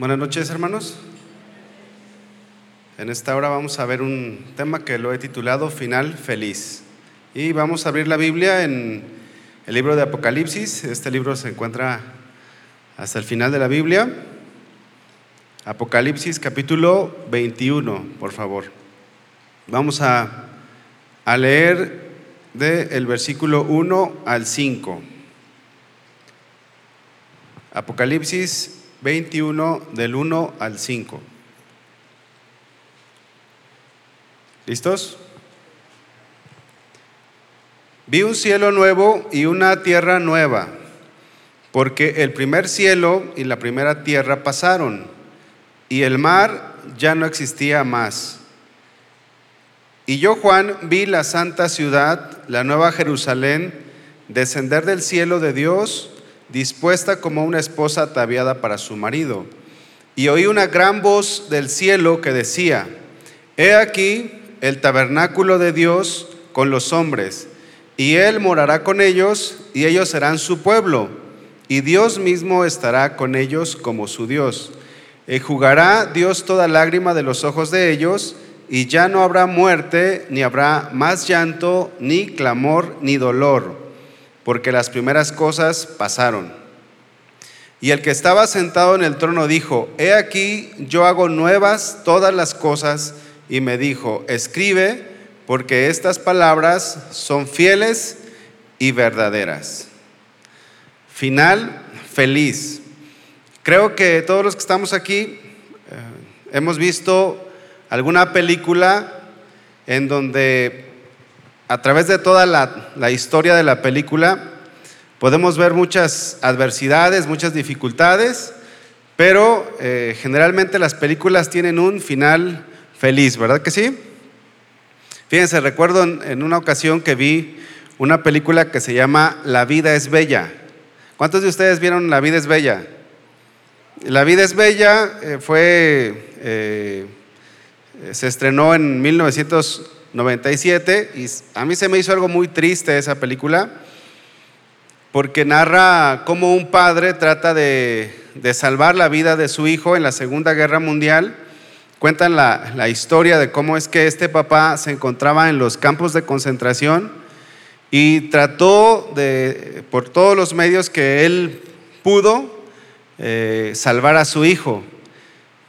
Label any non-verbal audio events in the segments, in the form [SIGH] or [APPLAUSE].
Buenas noches, hermanos. En esta hora vamos a ver un tema que lo he titulado Final Feliz. Y vamos a abrir la Biblia en el libro de Apocalipsis. Este libro se encuentra hasta el final de la Biblia. Apocalipsis capítulo 21, por favor. Vamos a, a leer del versículo 1 al 5. Apocalipsis 21 del 1 al 5. ¿Listos? Vi un cielo nuevo y una tierra nueva, porque el primer cielo y la primera tierra pasaron, y el mar ya no existía más. Y yo, Juan, vi la santa ciudad, la nueva Jerusalén, descender del cielo de Dios, dispuesta como una esposa ataviada para su marido. Y oí una gran voz del cielo que decía, He aquí el tabernáculo de Dios con los hombres, y Él morará con ellos, y ellos serán su pueblo, y Dios mismo estará con ellos como su Dios. Y jugará Dios toda lágrima de los ojos de ellos, y ya no habrá muerte, ni habrá más llanto, ni clamor, ni dolor porque las primeras cosas pasaron. Y el que estaba sentado en el trono dijo, he aquí yo hago nuevas todas las cosas, y me dijo, escribe, porque estas palabras son fieles y verdaderas. Final feliz. Creo que todos los que estamos aquí eh, hemos visto alguna película en donde a través de toda la, historia de la película podemos ver muchas adversidades, muchas dificultades, pero eh, generalmente las películas tienen un final feliz, ¿verdad que sí? Fíjense, recuerdo en, una ocasión que vi una película que se llama La vida es bella. ¿Cuántos de ustedes vieron La vida es bella? La vida es bella eh, fue, eh, se estrenó en 1900 97 y a mí se me hizo algo muy triste esa película porque narra cómo un padre trata de, salvar la vida de su hijo en la Segunda Guerra Mundial. Cuentan la, la, historia de cómo es que este papá se encontraba en los campos de concentración y trató de, por todos los medios que él pudo, eh, salvar a su hijo.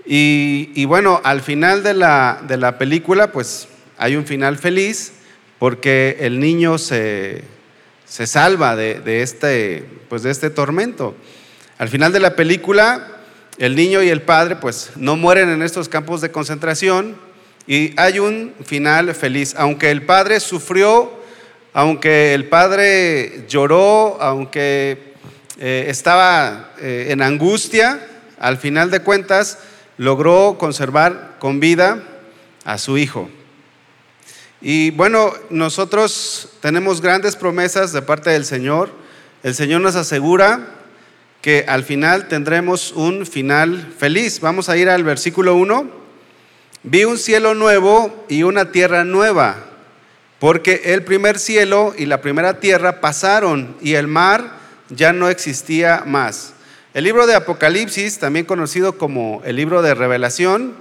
Y, y, bueno, al final de la, de la película, pues hay un final feliz porque el niño se, salva de, este, pues de este tormento. Al final de la película, el niño y el padre pues no mueren en estos campos de concentración y hay un final feliz. Aunque el padre sufrió, aunque el padre lloró, aunque eh, estaba eh, en angustia, al final de cuentas logró conservar con vida a su hijo. Y bueno, nosotros tenemos grandes promesas de parte del Señor. El Señor nos asegura que al final tendremos un final feliz. Vamos a ir al versículo 1. Vi un cielo nuevo y una tierra nueva, porque el primer cielo y la primera tierra pasaron y el mar ya no existía más. El libro de Apocalipsis, también conocido como el libro de revelación,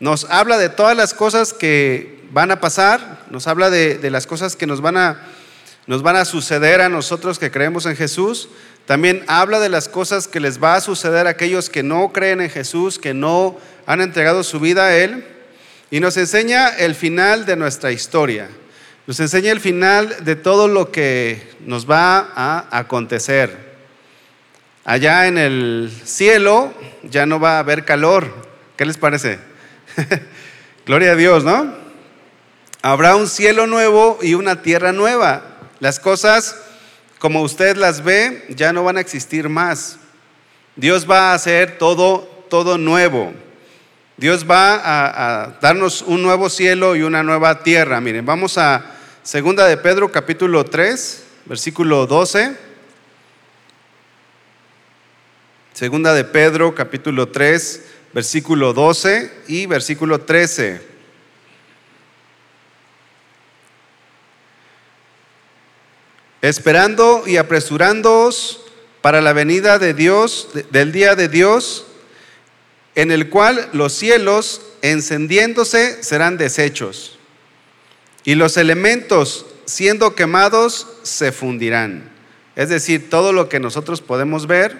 nos habla de todas las cosas que van a pasar, nos habla de, las cosas que nos van, a, nos van a suceder a nosotros que creemos en Jesús. También habla de las cosas que les va a suceder a aquellos que no creen en Jesús, que no han entregado su vida a Él. Y nos enseña el final de nuestra historia. Nos enseña el final de todo lo que nos va a acontecer. Allá en el cielo ya no va a haber calor. ¿Qué les parece? [LAUGHS] Gloria a Dios, ¿no? Habrá un cielo nuevo y una tierra nueva. Las cosas, como usted las ve, ya no van a existir más. Dios va a hacer todo, todo nuevo. Dios va a, a darnos un nuevo cielo y una nueva tierra. Miren, vamos a Segunda de Pedro capítulo 3, versículo 12. Segunda de Pedro capítulo 3, versículo 12 y versículo 13. Esperando y apresurándoos para la venida de Dios, del día de Dios, en el cual los cielos encendiéndose serán deshechos y los elementos siendo quemados se fundirán. Es decir, todo lo que nosotros podemos ver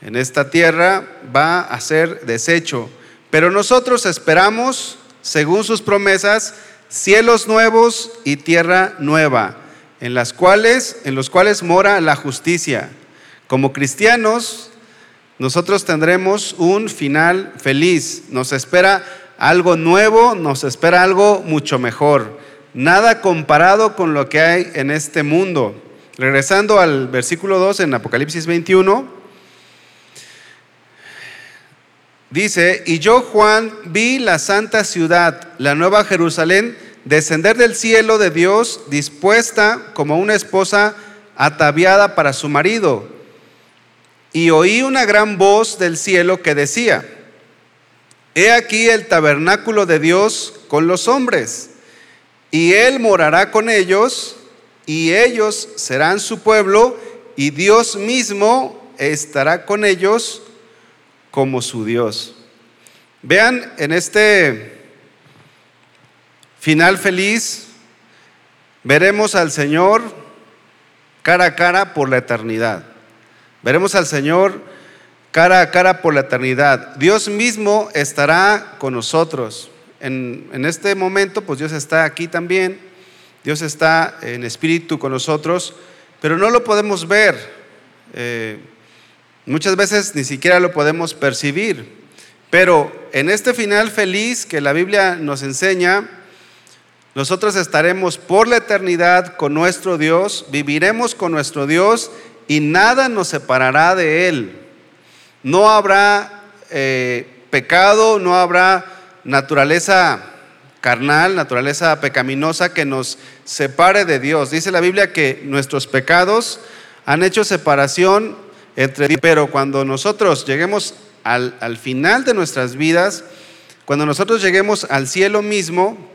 en esta tierra va a ser deshecho. Pero nosotros esperamos, según sus promesas, cielos nuevos y tierra nueva, en las cuales en los cuales mora la justicia. Como cristianos, nosotros tendremos un final feliz. Nos espera algo nuevo, nos espera algo mucho mejor. Nada comparado con lo que hay en este mundo. Regresando al versículo 2 en Apocalipsis 21, dice, y yo Juan vi la santa ciudad, la nueva Jerusalén, descender del cielo de Dios, dispuesta como una esposa ataviada para su marido. Y oí una gran voz del cielo que decía, He aquí el tabernáculo de Dios con los hombres, y Él morará con ellos, y ellos serán su pueblo, y Dios mismo estará con ellos como su Dios. Vean en este final feliz, veremos al Señor cara a cara por la eternidad. Veremos al Señor cara a cara por la eternidad. Dios mismo estará con nosotros. En, este momento, pues Dios está aquí también. Dios está en espíritu con nosotros, pero no lo podemos ver. Eh, muchas veces ni siquiera lo podemos percibir. Pero en este final feliz que la Biblia nos enseña, nosotros estaremos por la eternidad con nuestro Dios, viviremos con nuestro Dios y nada nos separará de Él. No habrá eh, pecado, no habrá naturaleza carnal, naturaleza pecaminosa que nos separe de Dios. Dice la Biblia que nuestros pecados han hecho separación entre pero cuando nosotros lleguemos al, al final de nuestras vidas, cuando nosotros lleguemos al cielo mismo,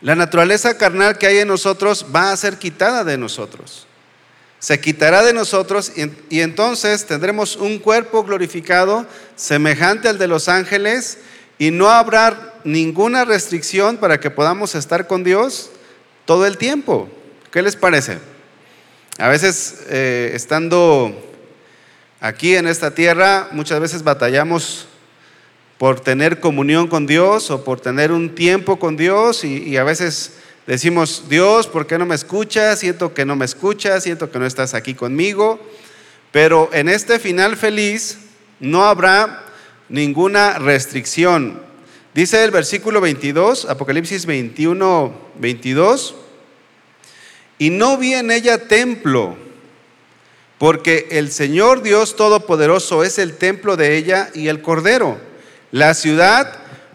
la naturaleza carnal que hay en nosotros va a ser quitada de nosotros se quitará de nosotros y, entonces tendremos un cuerpo glorificado semejante al de los ángeles y no habrá ninguna restricción para que podamos estar con Dios todo el tiempo. ¿Qué les parece? A veces eh, estando aquí en esta tierra, muchas veces batallamos por tener comunión con Dios o por tener un tiempo con Dios y a veces Decimos, Dios, ¿por qué no me escuchas? Siento que no me escuchas, siento que no estás aquí conmigo. Pero en este final feliz no habrá ninguna restricción. Dice el versículo 22, Apocalipsis 21, 22, y no vi en ella templo, porque el Señor Dios Todopoderoso es el templo de ella y el Cordero. La ciudad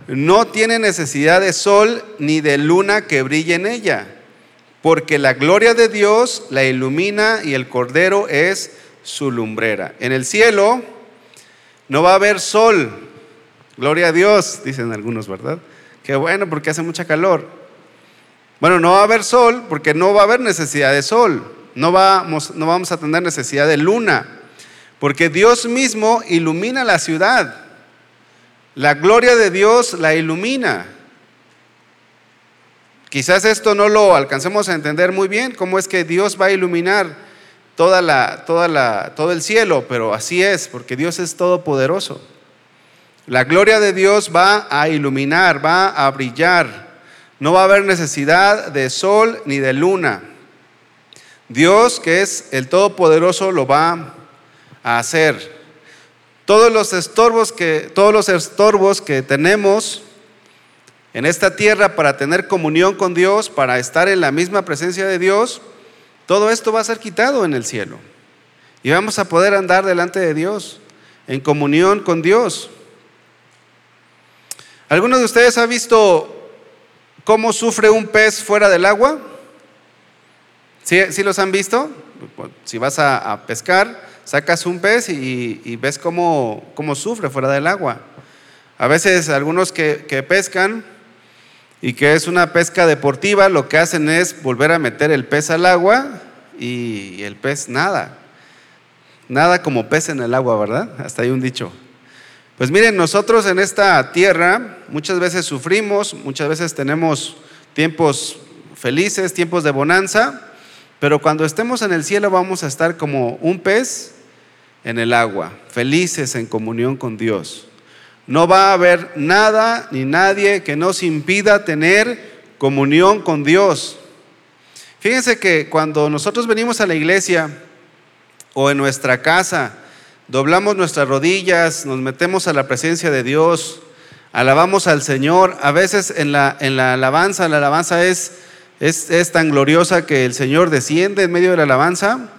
no tiene necesidad de sol ni de luna que brille en ella, porque la gloria de Dios la ilumina y el Cordero es su lumbrera. En el cielo no va a haber sol, gloria a Dios, dicen algunos, ¿verdad? Qué bueno, porque hace mucha calor. Bueno, no va a haber sol porque no va a haber necesidad de sol, no vamos, no vamos a tener necesidad de luna, porque Dios mismo ilumina la ciudad. La gloria de Dios la ilumina. Quizás esto no lo alcancemos a entender muy bien, cómo es que Dios va a iluminar todo el cielo, pero así es, porque Dios es todopoderoso. La gloria de Dios va a iluminar, va a brillar. No va a haber necesidad de sol ni de luna. Dios, que es el Todopoderoso, lo va a hacer. Todos los estorbos que, todos los estorbos que tenemos en esta tierra para tener comunión con Dios, para estar en la misma presencia de Dios, todo esto va a ser quitado en el cielo. Y vamos a poder andar delante de Dios, en comunión con Dios. ¿Alguno de ustedes ha visto cómo sufre un pez fuera del agua? ¿Sí, los han visto? Si vas a pescar, sacas un pez y, ves cómo, sufre fuera del agua. A veces algunos que, que, pescan y que es una pesca deportiva, lo que hacen es volver a meter el pez al agua y el pez nada. Nada como pez en el agua, ¿verdad? Hasta hay un dicho. Pues miren, nosotros en esta tierra muchas veces sufrimos, muchas veces tenemos tiempos felices, tiempos de bonanza, pero cuando estemos en el cielo vamos a estar como un pez en el agua, felices en comunión con Dios. No va a haber nada ni nadie que nos impida tener comunión con Dios. Fíjense que cuando nosotros venimos a la iglesia o en nuestra casa, doblamos nuestras rodillas, nos metemos a la presencia de Dios, alabamos al Señor, a veces en la, en la alabanza, la alabanza es, es, es, tan gloriosa que el Señor desciende en medio de la alabanza.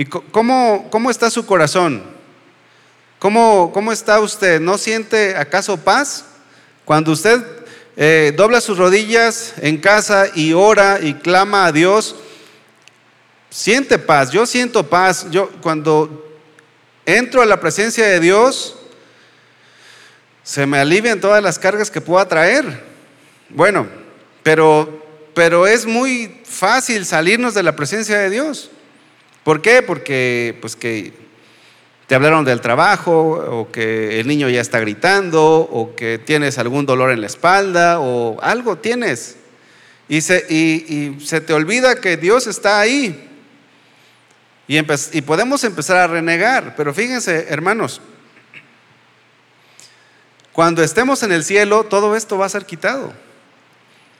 ¿Y cómo, cómo está su corazón? ¿Cómo, ¿Cómo está usted? ¿No siente acaso paz? Cuando usted eh, dobla sus rodillas en casa y ora y clama a Dios, siente paz. Yo siento paz. Yo cuando entro a la presencia de Dios, se me alivian todas las cargas que pueda traer. Bueno, pero, pero es muy fácil salirnos de la presencia de Dios. ¿Por qué? Porque pues que te hablaron del trabajo o que el niño ya está gritando o que tienes algún dolor en la espalda o algo tienes. Y se, y, se te olvida que Dios está ahí. Y, y podemos empezar a renegar. Pero fíjense, hermanos, cuando estemos en el cielo, todo esto va a ser quitado.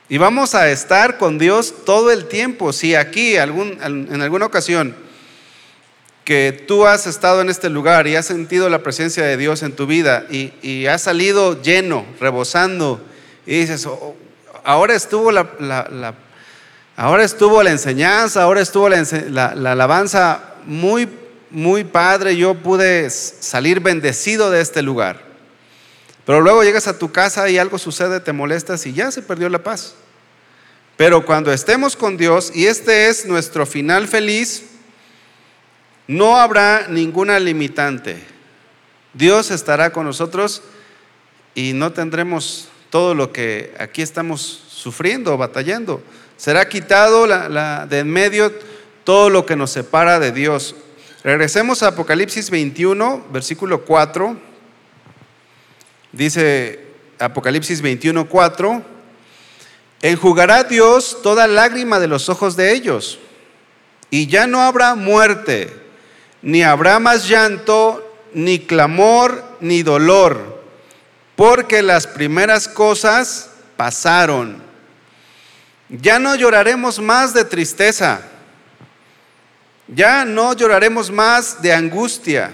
Y vamos a estar con Dios todo el tiempo. Si aquí algún, en alguna ocasión que tú has estado en este lugar y has sentido la presencia de Dios en tu vida y, has salido lleno, rebosando, y dices, oh, ahora estuvo la, ahora estuvo la enseñanza, ahora estuvo la, la alabanza muy, muy padre, yo pude salir bendecido de este lugar. Pero luego llegas a tu casa y algo sucede, te molestas y ya se perdió la paz. Pero cuando estemos con Dios, y este es nuestro final feliz, no habrá ninguna limitante. Dios estará con nosotros y no tendremos todo lo que aquí estamos sufriendo, batallando. Será quitado de en medio todo lo que nos separa de Dios. Regresemos a Apocalipsis 21, versículo 4. Dice Apocalipsis 21, 4. Enjugará Dios toda lágrima de los ojos de ellos, y ya no habrá muerte ni habrá más llanto, ni clamor, ni dolor, porque las primeras cosas pasaron. Ya no lloraremos más de tristeza, ya no lloraremos más de angustia.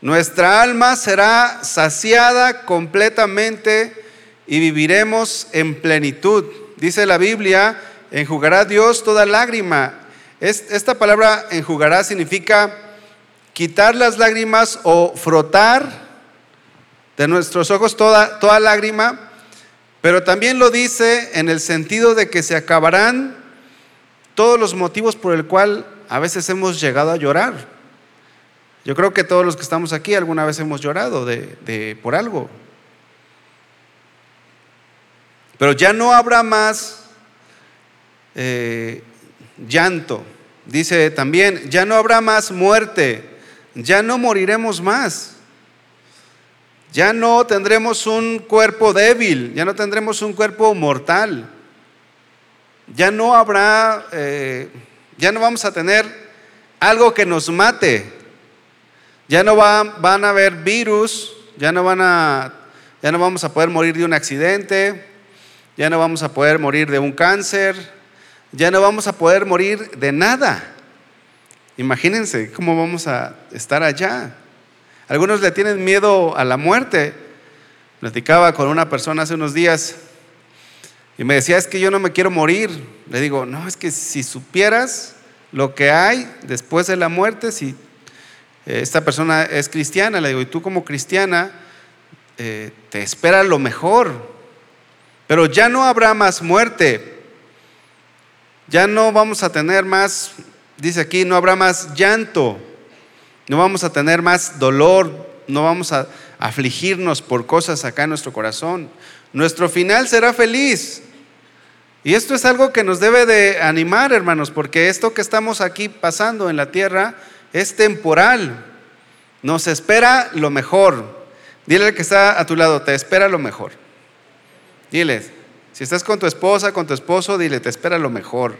Nuestra alma será saciada completamente y viviremos en plenitud. Dice la Biblia, enjugará Dios toda lágrima esta palabra enjugará significa quitar las lágrimas o frotar de nuestros ojos toda, toda lágrima, pero también lo dice en el sentido de que se acabarán todos los motivos por el cual a veces hemos llegado a llorar. Yo creo que todos los que estamos aquí alguna vez hemos llorado de, por algo. Pero ya no habrá más eh, llanto. Dice también, ya no habrá más muerte, ya no moriremos más. Ya no tendremos un cuerpo débil, ya no tendremos un cuerpo mortal. Ya no habrá, eh, ya no vamos a tener algo que nos mate. Ya no van a haber virus, ya no van a, ya no vamos a poder morir de un accidente, ya no vamos a poder morir de un cáncer, ya no vamos a poder morir de nada. Imagínense cómo vamos a estar allá. Algunos le tienen miedo a la muerte. Platicaba con una persona hace unos días y me decía, es que yo no me quiero morir. Le digo, no, es que si supieras lo que hay después de la muerte, si eh, esta persona es cristiana, le digo, y tú como cristiana, eh, te espera lo mejor. Pero ya no habrá más muerte, ya no vamos a tener más, dice aquí, no habrá más llanto, no vamos a tener más dolor, no vamos a afligirnos por cosas acá en nuestro corazón. Nuestro final será feliz. Y esto es algo que nos debe de animar, hermanos, porque esto que estamos aquí pasando en la tierra es temporal. Nos espera lo mejor. Dile al que está a tu lado, te espera lo mejor. Dile, si estás con tu esposa, con tu esposo, dile, te espera lo mejor.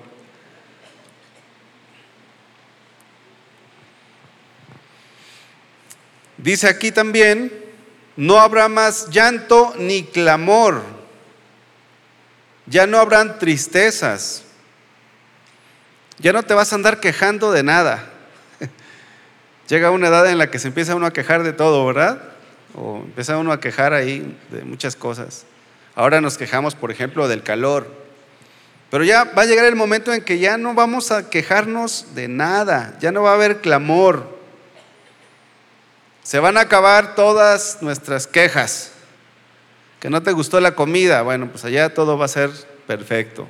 Dice aquí también, no habrá más llanto ni clamor, ya no habrán tristezas, ya no te vas a andar quejando de nada. [LAUGHS] Llega una edad en la que se empieza uno a quejar de todo, ¿verdad? O empieza uno a quejar ahí de muchas cosas. Ahora nos quejamos, por ejemplo, del calor. Pero ya va a llegar el momento en que ya no vamos a quejarnos de nada, ya no va a haber clamor. Se van a acabar todas nuestras quejas. Que no te gustó la comida, bueno, pues allá todo va a ser perfecto.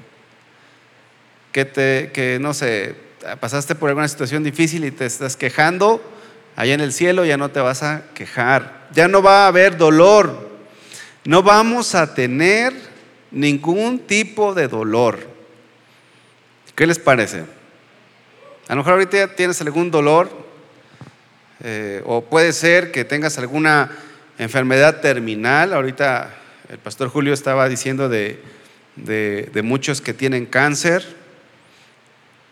Que te, que no sé, pasaste por alguna situación difícil y te estás quejando, allá en el cielo ya no te vas a quejar. Ya no va a haber dolor. No vamos a tener ningún tipo de dolor. ¿Qué les parece? A lo mejor ahorita tienes algún dolor eh, o puede ser que tengas alguna enfermedad terminal. Ahorita el pastor Julio estaba diciendo de, de muchos que tienen cáncer.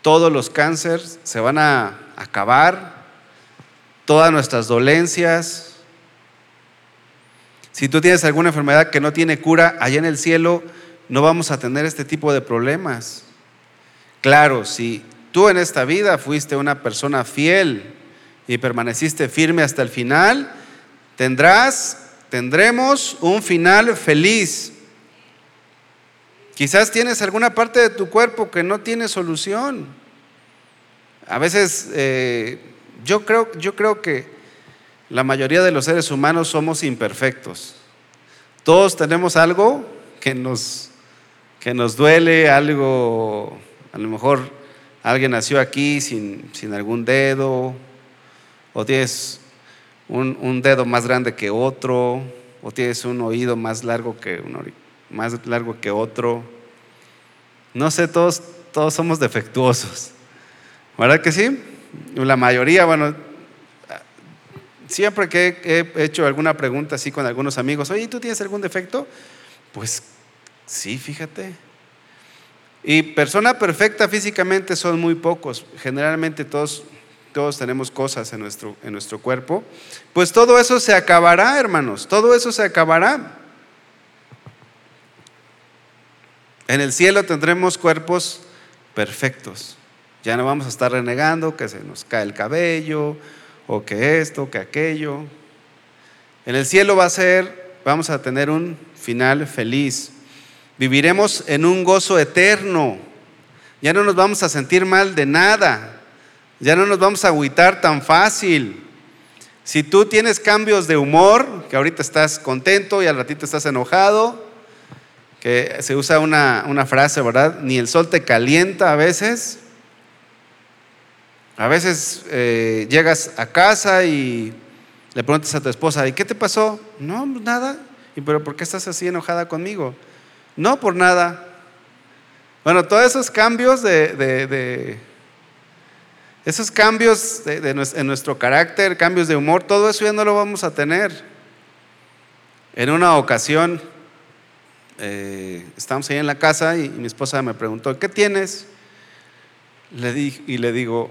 Todos los cánceres se van a acabar, todas nuestras dolencias, si tú tienes alguna enfermedad que no tiene cura, allá en el cielo no vamos a tener este tipo de problemas. Claro, si tú en esta vida fuiste una persona fiel y permaneciste firme hasta el final, tendrás, tendremos un final feliz. Quizás tienes alguna parte de tu cuerpo que no tiene solución. A veces eh, yo, creo, yo creo que la mayoría de los seres humanos somos imperfectos. Todos tenemos algo que nos, que nos duele, algo, a lo mejor alguien nació aquí sin, algún dedo, o tienes un, dedo más grande que otro, o tienes un oído más largo que, más largo que otro. No sé, todos, todos somos defectuosos. ¿Verdad que sí? La mayoría, bueno, Siempre que he hecho alguna pregunta así con algunos amigos, oye, ¿tú tienes algún defecto? Pues sí, fíjate. Y persona perfecta físicamente son muy pocos. Generalmente todos, todos tenemos cosas en nuestro, en nuestro cuerpo. Pues todo eso se acabará, hermanos. Todo eso se acabará. En el cielo tendremos cuerpos perfectos. Ya no vamos a estar renegando que se nos cae el cabello o que esto, que aquello. En el cielo va a ser, vamos a tener un final feliz. Viviremos en un gozo eterno. Ya no nos vamos a sentir mal de nada. Ya no nos vamos a agüitar tan fácil. Si tú tienes cambios de humor, que ahorita estás contento y al ratito estás enojado, que se usa una, una frase, ¿verdad? Ni el sol te calienta a veces. A veces eh, llegas a casa y le preguntas a tu esposa, ¿y qué te pasó? No, nada. ¿Y pero por qué estás así enojada conmigo? No, por nada. Bueno, todos esos cambios de, esos cambios en nuestro carácter, cambios de humor, todo eso ya no lo vamos a tener. En una ocasión, eh, estábamos ahí en la casa y, mi esposa me preguntó, ¿qué tienes? Le di, y le digo,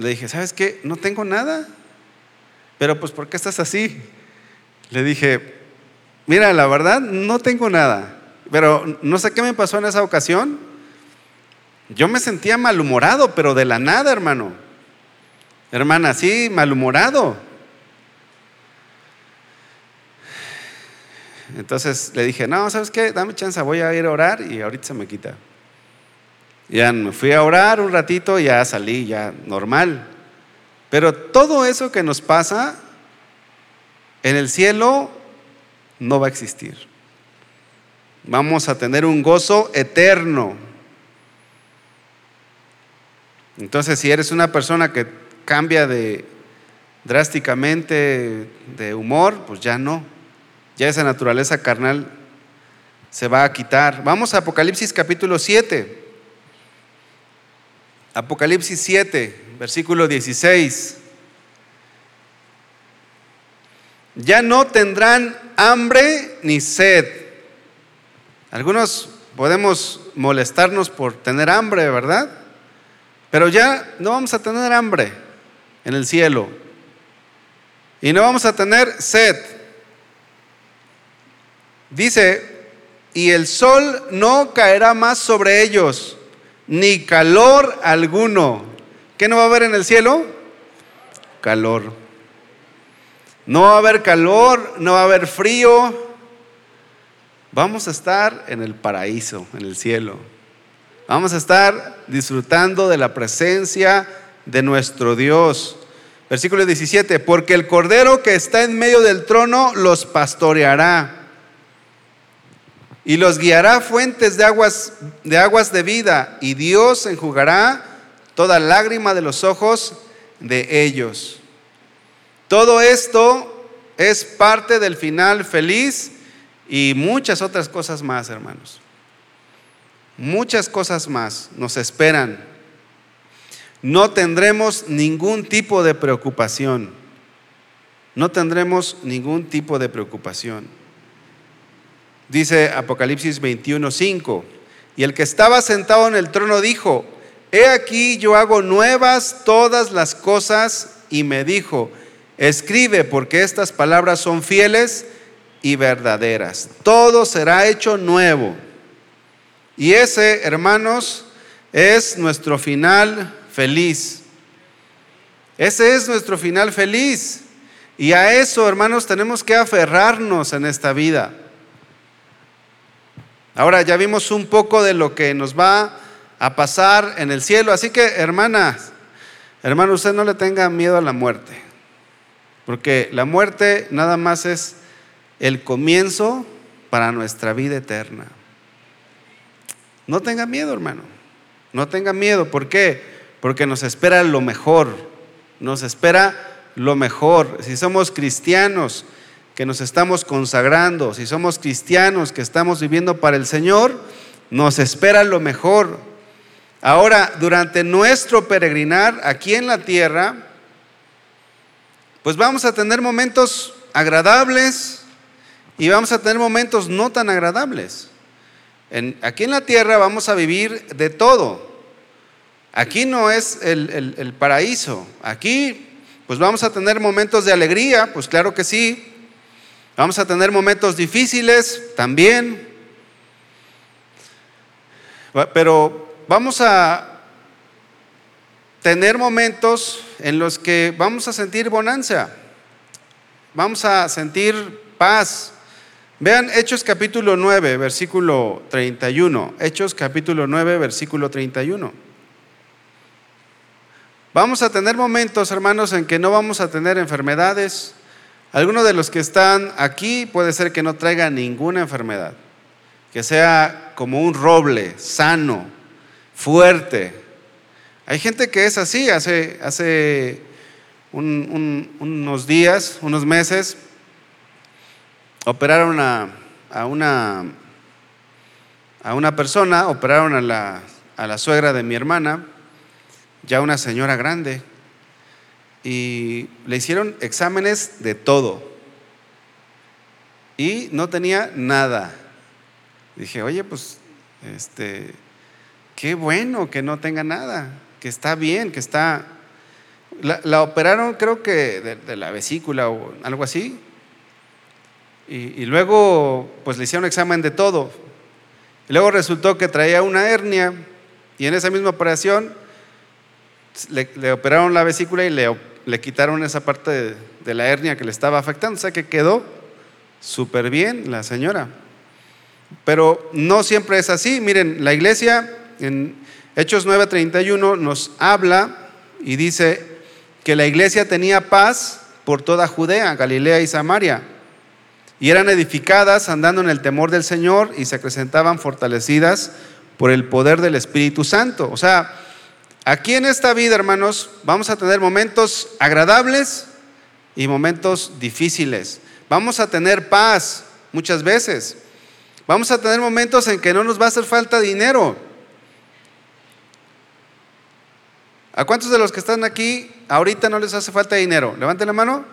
le dije, ¿sabes qué? No tengo nada. Pero pues, ¿por qué estás así? Le dije, mira, la verdad, no tengo nada. Pero no sé qué me pasó en esa ocasión. Yo me sentía malhumorado, pero de la nada, hermano. Hermana, sí, malhumorado. Entonces le dije, no, ¿sabes qué? Dame chance, voy a ir a orar y ahorita se me quita. Ya me fui a orar un ratito ya salí, ya normal. Pero todo eso que nos pasa en el cielo no va a existir. Vamos a tener un gozo eterno. Entonces, si eres una persona que cambia de drásticamente de humor, pues ya no. Ya esa naturaleza carnal se va a quitar. Vamos a Apocalipsis capítulo 7. Apocalipsis 7, versículo 16. ya no tendrán hambre ni sed. Algunos podemos molestarnos por tener hambre, ¿verdad? Pero ya no vamos a tener hambre en el cielo. Y no vamos a tener sed. Dice, y el sol no caerá más sobre ellos, ni calor alguno. ¿Qué no va a haber en el cielo? Calor. No va a haber calor, no va a haber frío. Vamos a estar en el paraíso, en el cielo. Vamos a estar disfrutando de la presencia de nuestro Dios. Versículo 17, porque el Cordero que está en medio del trono los pastoreará y los guiará fuentes de aguas de aguas de vida y Dios enjugará toda lágrima de los ojos de ellos. Todo esto es parte del final feliz y muchas otras cosas más, hermanos. Muchas cosas más nos esperan. No tendremos ningún tipo de preocupación. No tendremos ningún tipo de preocupación. Dice Apocalipsis 21:5, y el que estaba sentado en el trono dijo, he aquí yo hago nuevas todas las cosas, y me dijo, escribe porque estas palabras son fieles y verdaderas. Todo será hecho nuevo. Y ese, hermanos, es nuestro final feliz. Ese es nuestro final feliz. Y a eso, hermanos, tenemos que aferrarnos en esta vida. Ahora ya vimos un poco de lo que nos va a pasar en el cielo. Así que, hermanas, hermano, usted no le tenga miedo a la muerte. Porque la muerte nada más es el comienzo para nuestra vida eterna. No tenga miedo, hermano. No tenga miedo. ¿Por qué? Porque nos espera lo mejor. Nos espera lo mejor. Si somos cristianos que nos estamos consagrando, si somos cristianos que estamos viviendo para el Señor, nos espera lo mejor. Ahora, durante nuestro peregrinar aquí en la tierra, pues vamos a tener momentos agradables, y vamos a tener momentos no tan agradables. aquí en la tierra vamos a vivir de todo. Aquí no es el, el paraíso. Aquí pues vamos a tener momentos de alegría, pues claro que sí. Vamos a tener momentos difíciles también. Pero vamos a tener momentos en los que vamos a sentir bonanza. Vamos a sentir paz. Vean Hechos capítulo 9, versículo 31. Hechos capítulo 9, versículo 31. Vamos a tener momentos, hermanos, en que no vamos a tener enfermedades. Algunos de los que están aquí puede ser que no traigan ninguna enfermedad. Que sea como un roble, sano, fuerte. Hay gente que es así. Hace, hace unos días, unos meses, operaron a, una, a una persona, operaron a la, a la suegra de mi hermana, ya una señora grande, y le hicieron exámenes de todo. Y no tenía nada. Dije, oye, pues, este, qué bueno que no tenga nada, que está bien, que está... La, operaron creo que de, la vesícula o algo así, y, luego, pues le hicieron examen de todo. Y luego resultó que traía una hernia y en esa misma operación le, operaron la vesícula y le, le quitaron esa parte de, la hernia que le estaba afectando. O sea que quedó súper bien la señora. Pero no siempre es así. Miren, la iglesia en Hechos 9:31 nos habla y dice que la iglesia tenía paz por toda Judea, Galilea y Samaria y eran edificadas andando en el temor del Señor y se acrecentaban fortalecidas por el poder del Espíritu Santo. O sea, aquí en esta vida, hermanos, vamos a tener momentos agradables y momentos difíciles. Vamos a tener paz muchas veces. Vamos a tener momentos en que no nos va a hacer falta dinero. ¿A cuántos de los que están aquí ahorita no les hace falta dinero? Levanten la mano.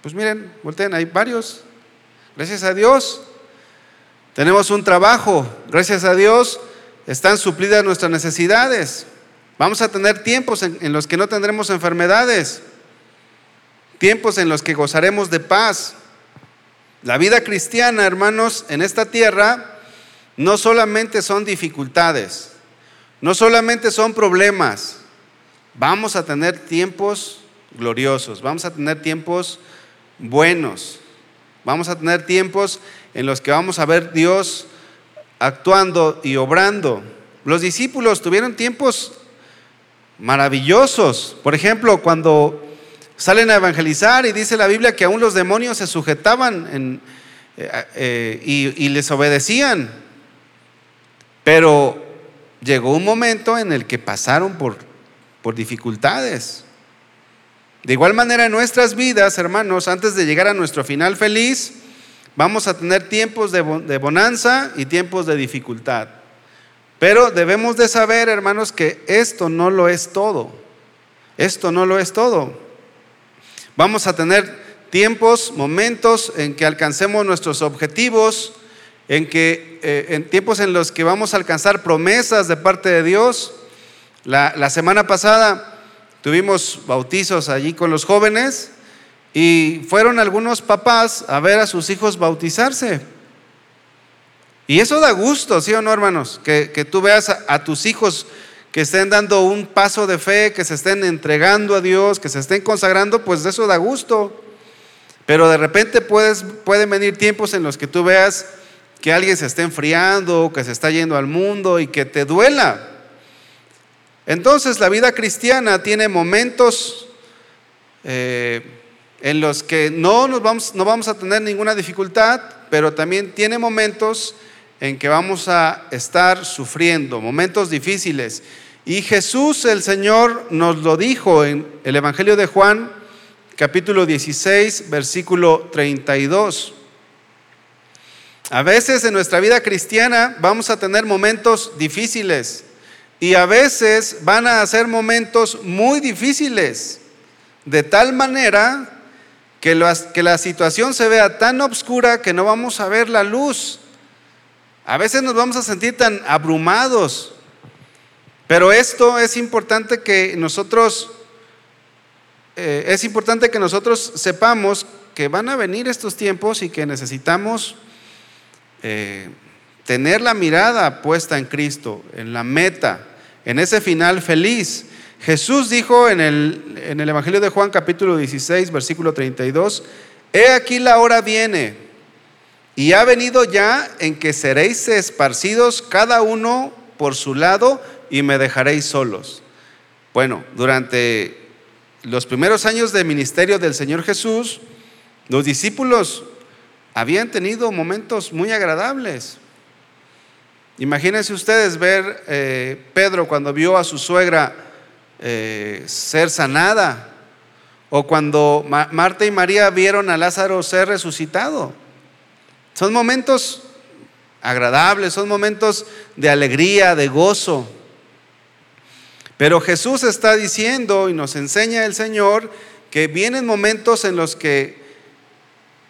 Pues miren, volteen, hay varios. Gracias a Dios. Tenemos un trabajo. Gracias a Dios están suplidas nuestras necesidades. Vamos a tener tiempos en, los que no tendremos enfermedades. Tiempos en los que gozaremos de paz. La vida cristiana, hermanos, en esta tierra no solamente son dificultades, no solamente son problemas. Vamos a tener tiempos gloriosos, vamos a tener tiempos buenos, vamos a tener tiempos en los que vamos a ver Dios actuando y obrando. Los discípulos tuvieron tiempos maravillosos. Por ejemplo, cuando salen a evangelizar y dice la Biblia que aún los demonios se sujetaban eh, eh, y, les obedecían. Pero llegó un momento en el que pasaron por, por dificultades. De igual manera en nuestras vidas, hermanos, antes de llegar a nuestro final feliz, vamos a tener tiempos de, bonanza y tiempos de dificultad. Pero debemos de saber, hermanos, que esto no lo es todo. Esto no lo es todo. Vamos a tener tiempos, momentos en que alcancemos nuestros objetivos, en que eh, en tiempos en los que vamos a alcanzar promesas de parte de Dios. la semana pasada Tuvimos bautizos allí con los jóvenes y fueron algunos papás a ver a sus hijos bautizarse. Y eso da gusto, ¿sí o no, hermanos? Que, tú veas a, tus hijos que estén dando un paso de fe, que se estén entregando a Dios, que se estén consagrando, pues eso da gusto. Pero de repente puedes, pueden venir tiempos en los que tú veas que alguien se está enfriando, que se está yendo al mundo y que te duela. Entonces la vida cristiana tiene momentos eh, en los que no, nos vamos, no vamos a tener ninguna dificultad, pero también tiene momentos en que vamos a estar sufriendo, momentos difíciles. Y Jesús el Señor nos lo dijo en el Evangelio de Juan, capítulo 16, versículo 32. A veces en nuestra vida cristiana vamos a tener momentos difíciles y a veces van a ser momentos muy difíciles, de tal manera que, que la situación se vea tan oscura que no vamos a ver la luz. A veces nos vamos a sentir tan abrumados. Pero esto es importante que nosotros, eh, es importante que nosotros sepamos que van a venir estos tiempos y que necesitamos eh, tener la mirada puesta en Cristo, en la meta en ese final feliz. Jesús dijo en el, en el Evangelio de Juan capítulo 16, versículo 32, He aquí la hora viene y ha venido ya en que seréis esparcidos cada uno por su lado y me dejaréis solos. Bueno, durante los primeros años de ministerio del Señor Jesús, los discípulos habían tenido momentos muy agradables. Imagínense ustedes ver eh, Pedro cuando vio a su suegra eh, ser sanada, o cuando Marta y María vieron a Lázaro ser resucitado. Son momentos agradables, son momentos de alegría, de gozo. Pero Jesús está diciendo y nos enseña el Señor que vienen momentos en los que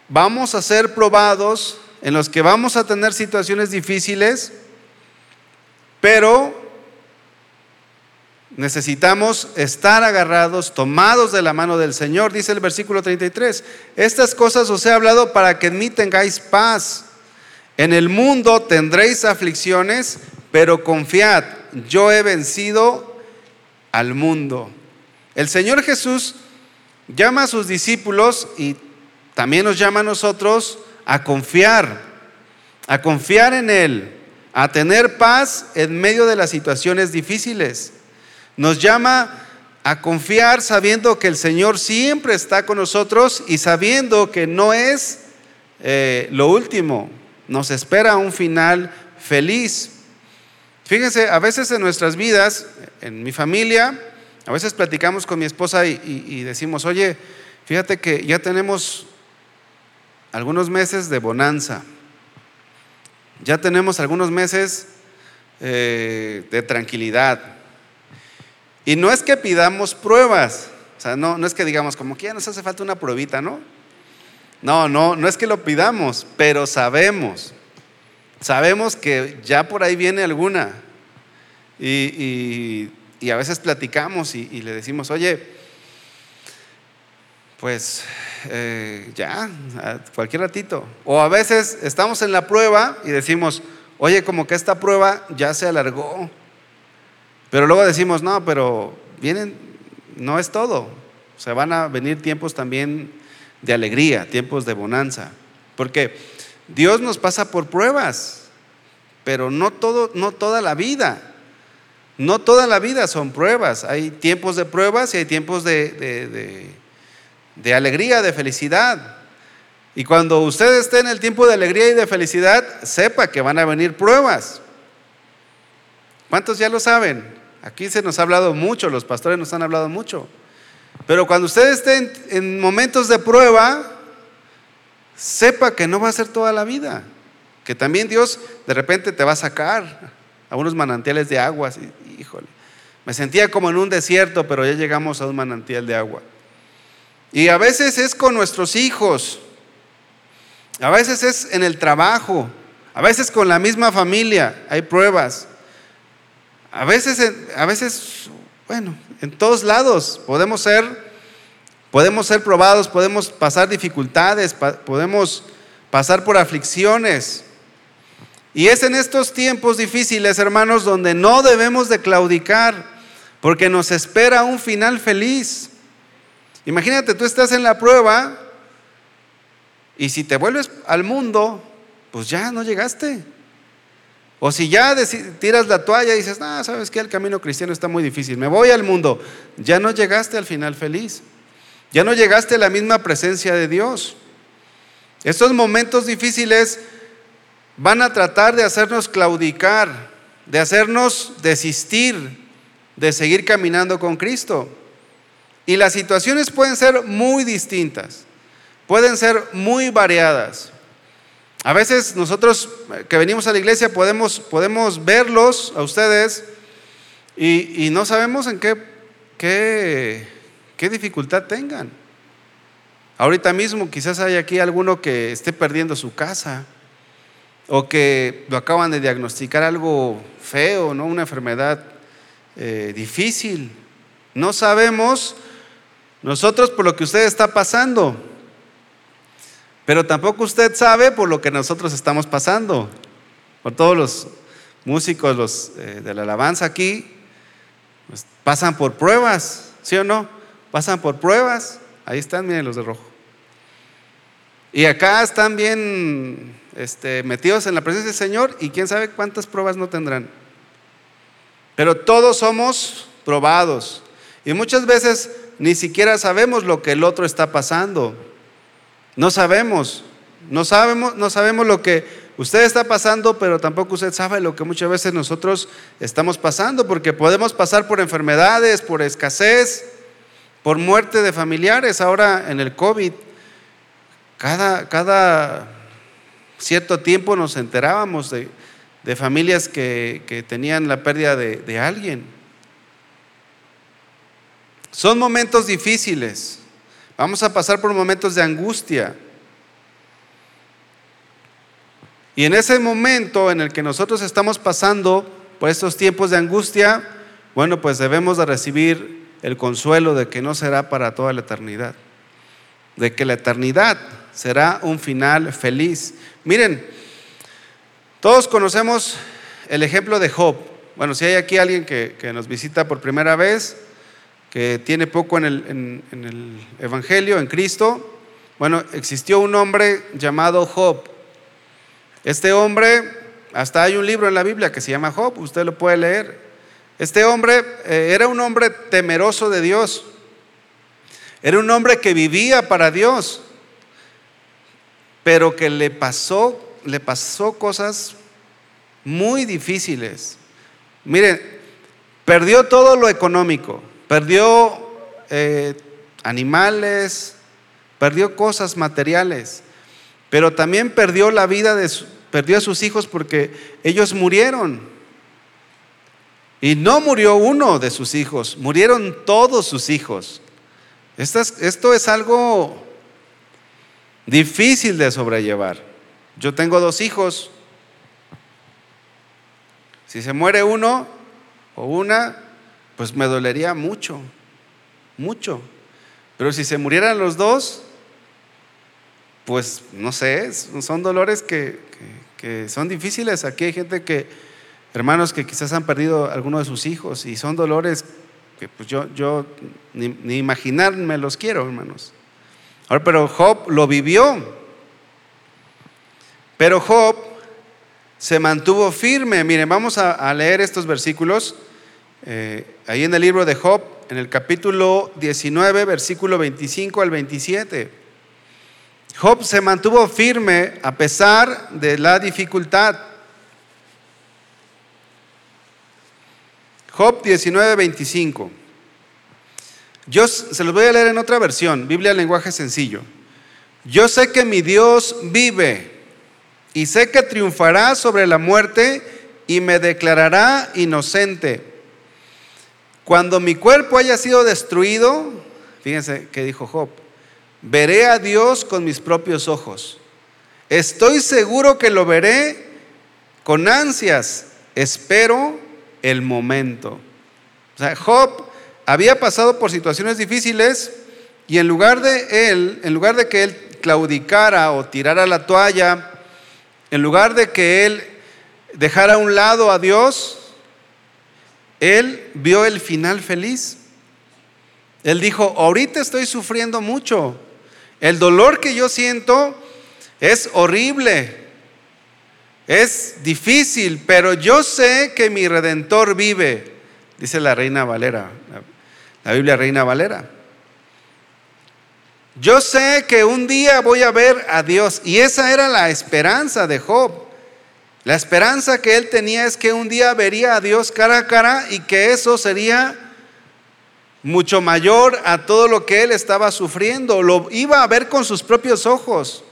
vamos a ser probados, en los que vamos a tener situaciones difíciles, pero necesitamos estar agarrados, tomados de la mano del Señor, dice el versículo 33. Estas cosas os he hablado para que en mí tengáis paz. En el mundo tendréis aflicciones, pero confiad, yo he vencido al mundo. El Señor Jesús llama a sus discípulos y también nos llama a nosotros a confiar, a confiar en Él a tener paz en medio de las situaciones difíciles. Nos llama a confiar sabiendo que el Señor siempre está con nosotros y sabiendo que no es eh, lo último. Nos espera un final feliz. Fíjense, a veces en nuestras vidas, en mi familia, a veces platicamos con mi esposa y decimos, oye, fíjate que ya tenemos algunos meses de bonanza. Ya tenemos algunos meses eh, de tranquilidad. Y no es que pidamos pruebas, o sea, no, no es que digamos como que ya nos hace falta una pruebita, ¿no? No, no, no es que lo pidamos, pero sabemos. Sabemos que ya por ahí viene alguna. Y, a veces platicamos y, le decimos, oye, pues eh, ya, cualquier ratito. O a veces estamos en la prueba y decimos, oye, como que esta prueba ya se alargó. Pero luego decimos, no, pero vienen, no es todo. Se van a venir tiempos también de alegría, tiempos de bonanza. Porque Dios nos pasa por pruebas, pero no, todo, no toda la vida. No toda la vida son pruebas. Hay tiempos de pruebas y hay tiempos de, de alegría, de felicidad. Y cuando usted esté en el tiempo de alegría y de felicidad, sepa que van a venir pruebas. ¿Cuántos ya lo saben? Aquí se nos ha hablado mucho, los pastores nos han hablado mucho. Pero cuando usted esté en, momentos de prueba, sepa que no va a ser toda la vida. Que también Dios de repente te va a sacar a unos manantiales de aguas. híjole, me sentía como en un desierto, pero ya llegamos a un manantial de agua. Y a veces es con nuestros hijos, a veces es en el trabajo, a veces con la misma familia, hay pruebas. A veces, a veces, bueno, en todos lados podemos ser, podemos ser probados, podemos pasar dificultades, podemos pasar por aflicciones. Y es en estos tiempos difíciles, hermanos, donde no debemos de claudicar, porque nos espera un final feliz. Imagínate, tú estás en la prueba y si te vuelves al mundo, pues ya no llegaste. O si ya tiras la toalla y dices, no, sabes que el camino cristiano está muy difícil, me voy al mundo, ya no llegaste al final feliz. Ya no llegaste a la misma presencia de Dios. Estos momentos difíciles van a tratar de hacernos claudicar, de hacernos desistir de seguir caminando con Cristo. Y las situaciones pueden ser muy distintas, pueden ser muy variadas. A veces nosotros eh, que venimos a la iglesia podemos, podemos verlos a ustedes y, no sabemos en qué, qué, dificultad tengan. Ahorita mismo quizás hay aquí alguno que esté perdiendo su casa o que lo acaban de diagnosticar algo feo, ¿no? una enfermedad eh, difícil. No sabemos nosotros por lo que usted está pasando, pero tampoco usted sabe por lo que nosotros estamos pasando. Por todos los músicos los, eh, de la alabanza aquí, pues, pasan por pruebas, ¿sí o no? Pasan por pruebas. Ahí están, miren los de rojo. Y acá están bien este, metidos en la presencia del Señor y quién sabe cuántas pruebas no tendrán. Pero todos somos probados. Y muchas veces ni siquiera sabemos lo que el otro está pasando. No sabemos, no sabemos, no sabemos lo que usted está pasando, pero tampoco usted sabe lo que muchas veces nosotros estamos pasando, porque podemos pasar por enfermedades, por escasez, por muerte de familiares. Ahora en el COVID, cada, cada cierto tiempo nos enterábamos de, familias que, tenían la pérdida de alguien. Son momentos difíciles. Vamos a pasar por momentos de angustia. Y en ese momento en el que nosotros estamos pasando por estos tiempos de angustia, bueno, pues debemos de recibir el consuelo de que no será para toda la eternidad, de que la eternidad será un final feliz. Miren, todos conocemos el ejemplo de Job. Bueno, si hay aquí alguien que, que nos visita por primera vez, que tiene poco en el, Evangelio, en Cristo, bueno, existió un hombre llamado Job. Este hombre, hasta hay un libro en la Biblia que se llama Job, usted lo puede leer. Este hombre eh, era un hombre temeroso de Dios. Era un hombre que vivía para Dios, pero que le pasó, le pasó cosas muy difíciles. Miren, perdió todo lo económico, perdió eh, animales, perdió cosas materiales, pero también perdió la vida de perdió a sus hijos porque ellos murieron. Y no murió uno de sus hijos, murieron todos sus hijos. Esto es, esto es algo difícil de sobrellevar. Yo tengo dos hijos. Si se muere uno o una, pues me dolería mucho, mucho. Pero si se murieran los dos, pues no sé, son dolores que, son difíciles. Aquí hay gente que, hermanos que quizás han perdido alguno de sus hijos y son dolores que pues yo, yo ni, ni imaginarme los quiero, hermanos. Ahora, pero Job lo vivió. Pero Job se mantuvo firme. Miren, vamos a, leer estos versículos. Eh, ahí en el libro de Job, en el capítulo 19, versículo 25 al 27. Job se mantuvo firme a pesar de la dificultad. Job 19, 25. Yo se los voy a leer en otra versión, Biblia lenguaje sencillo. Yo sé que mi Dios vive y sé que triunfará sobre la muerte y me declarará inocente. Cuando mi cuerpo haya sido destruido, fíjense que dijo Job, veré a Dios con mis propios ojos. Estoy seguro que lo veré con ansias. Espero el momento. O sea, Job había pasado por situaciones difíciles y en lugar de él, en lugar de que él claudicara o tirara la toalla, en lugar de que él dejara a un lado a Dios, él vio el final feliz. Él dijo, ahorita estoy sufriendo mucho. El dolor que yo siento es horrible, es difícil, pero yo sé que mi redentor vive, dice la reina Valera la Biblia Reina Valera. Yo sé que un día voy a ver a Dios y esa era la esperanza de Job. La esperanza que él tenía es que un día vería a Dios cara a cara y que eso sería mucho mayor a todo lo que él estaba sufriendo. Lo iba a ver con sus propios ojos.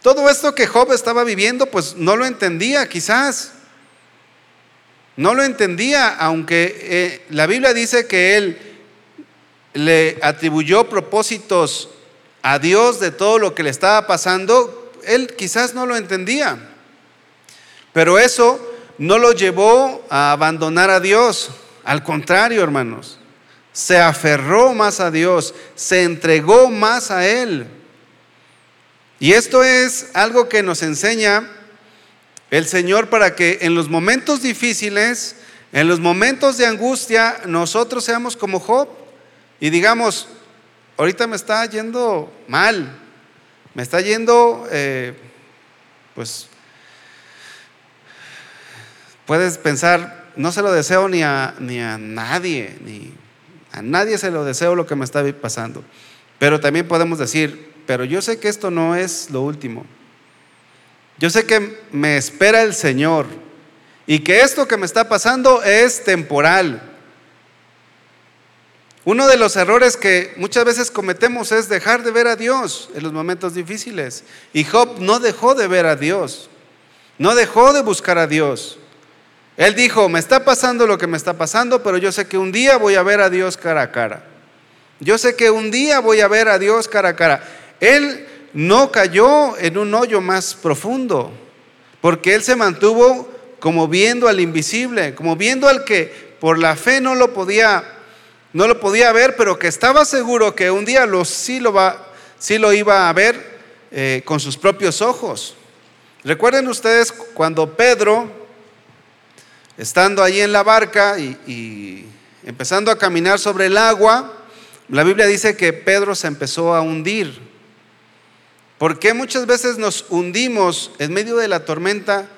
Todo esto que Job estaba viviendo, pues no lo entendía quizás. No lo entendía, aunque eh, la Biblia dice que él le atribuyó propósitos a Dios de todo lo que le estaba pasando, él quizás no lo entendía. Pero eso no lo llevó a abandonar a Dios. Al contrario, hermanos, se aferró más a Dios, se entregó más a Él. Y esto es algo que nos enseña el Señor para que en los momentos difíciles, en los momentos de angustia, nosotros seamos como Job y digamos, ahorita me está yendo mal, me está yendo, eh, pues, puedes pensar, no se lo deseo ni a, ni a nadie, ni a nadie se lo deseo lo que me está pasando. Pero también podemos decir, pero yo sé que esto no es lo último. Yo sé que me espera el Señor y que esto que me está pasando es temporal. Uno de los errores que muchas veces cometemos es dejar de ver a Dios en los momentos difíciles. Y Job no dejó de ver a Dios, no dejó de buscar a Dios. Él dijo, me está pasando lo que me está pasando, pero yo sé que un día voy a ver a Dios cara a cara. Yo sé que un día voy a ver a Dios cara a cara. Él no cayó en un hoyo más profundo, porque él se mantuvo como viendo al invisible, como viendo al que por la fe no lo podía, no lo podía ver, pero que estaba seguro que un día lo, sí, lo va, sí lo iba a ver eh, con sus propios ojos. Recuerden ustedes cuando Pedro, estando allí en la barca y, empezando a caminar sobre el agua, la Biblia dice que Pedro se empezó a hundir. ¿Por qué muchas veces nos hundimos en medio de la tormenta?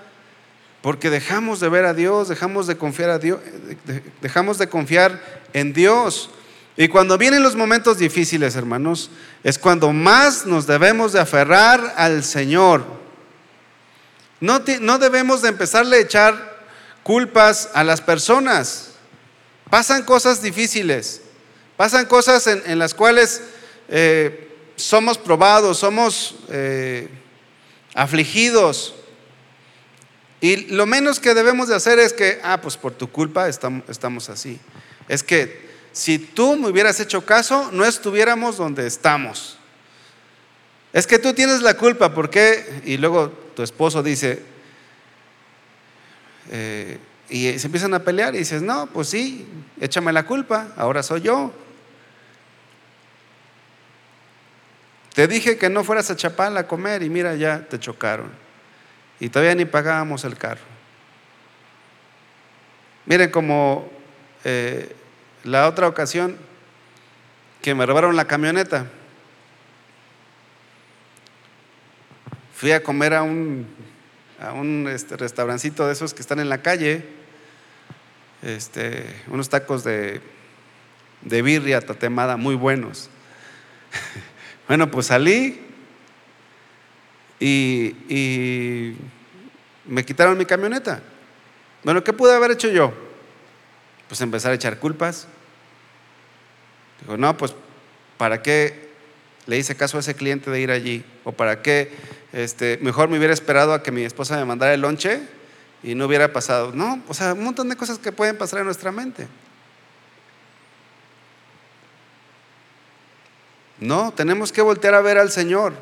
Porque dejamos de ver a Dios, dejamos de confiar a Dios, dejamos de confiar en Dios. Y cuando vienen los momentos difíciles, hermanos, es cuando más nos debemos de aferrar al Señor. No, no debemos de empezarle a echar culpas a las personas. Pasan cosas difíciles, pasan cosas en, las cuales eh, somos probados, somos eh, afligidos. Y lo menos que debemos de hacer es que, ah, pues por tu culpa estamos, estamos así. Es que si tú me hubieras hecho caso, no estuviéramos donde estamos. es que tú tienes la culpa, ¿por qué? Y luego tu esposo dice, eh, y se empiezan a pelear y dices, no, pues sí, échame la culpa, ahora soy yo. Te dije que no fueras a Chapala a comer y mira, ya te chocaron. Y todavía ni pagábamos el carro. Miren como eh, la otra ocasión que me robaron la camioneta. Fui a comer a un, a un este, restaurancito de esos que están en la calle, este, unos tacos de, de birria tatemada muy buenos. [LAUGHS] bueno, pues salí y, y me quitaron mi camioneta. Bueno, ¿qué pude haber hecho yo? Pues empezar a echar culpas. Digo, no, pues, ¿para qué le hice caso a ese cliente de ir allí? ¿O para qué este, mejor me hubiera esperado a que mi esposa me mandara el lonche y no hubiera pasado. No, o sea, un montón de cosas que pueden pasar en nuestra mente. No, tenemos que voltear a ver al Señor.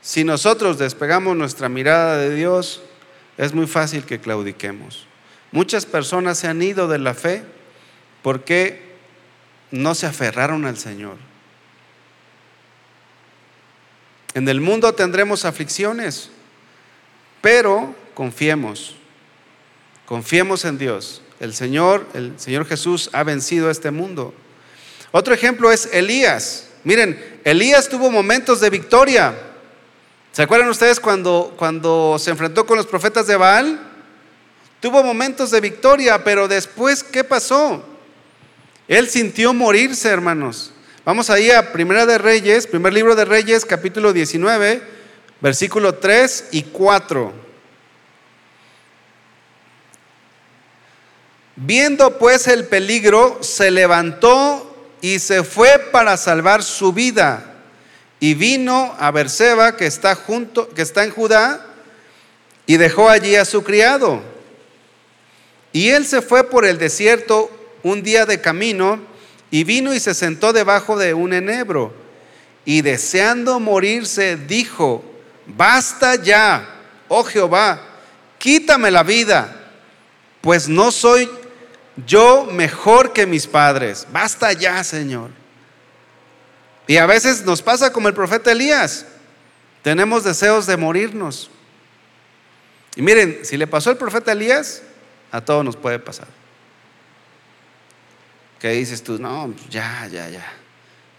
Si nosotros despegamos nuestra mirada de Dios, es muy fácil que claudiquemos. Muchas personas se han ido de la fe porque no se aferraron al Señor. En el mundo tendremos aflicciones, pero confiemos, confiemos en Dios. El Señor, el Señor Jesús ha vencido este mundo. Otro ejemplo es Elías. Miren, Elías tuvo momentos de victoria. ¿Se acuerdan ustedes cuando, cuando se enfrentó con los profetas de Baal? Tuvo momentos de victoria, pero después, ¿qué pasó? Él sintió morirse, hermanos. Vamos ahí a Primera de Reyes, primer libro de Reyes, capítulo 19, versículo 3 y 4. Viendo pues el peligro, se levantó y se fue para salvar su vida. Y vino a Berseba, que está junto, que está en Judá, y dejó allí a su criado. Y él se fue por el desierto un día de camino y vino y se sentó debajo de un enebro. Y deseando morirse, dijo, basta ya, oh Jehová, quítame la vida, pues no soy yo mejor que mis padres. Basta ya, Señor. Y a veces nos pasa como el profeta Elías. Tenemos deseos de morirnos. Y miren, si le pasó al profeta Elías, a todos nos puede pasar que dices tú, no, ya, ya, ya.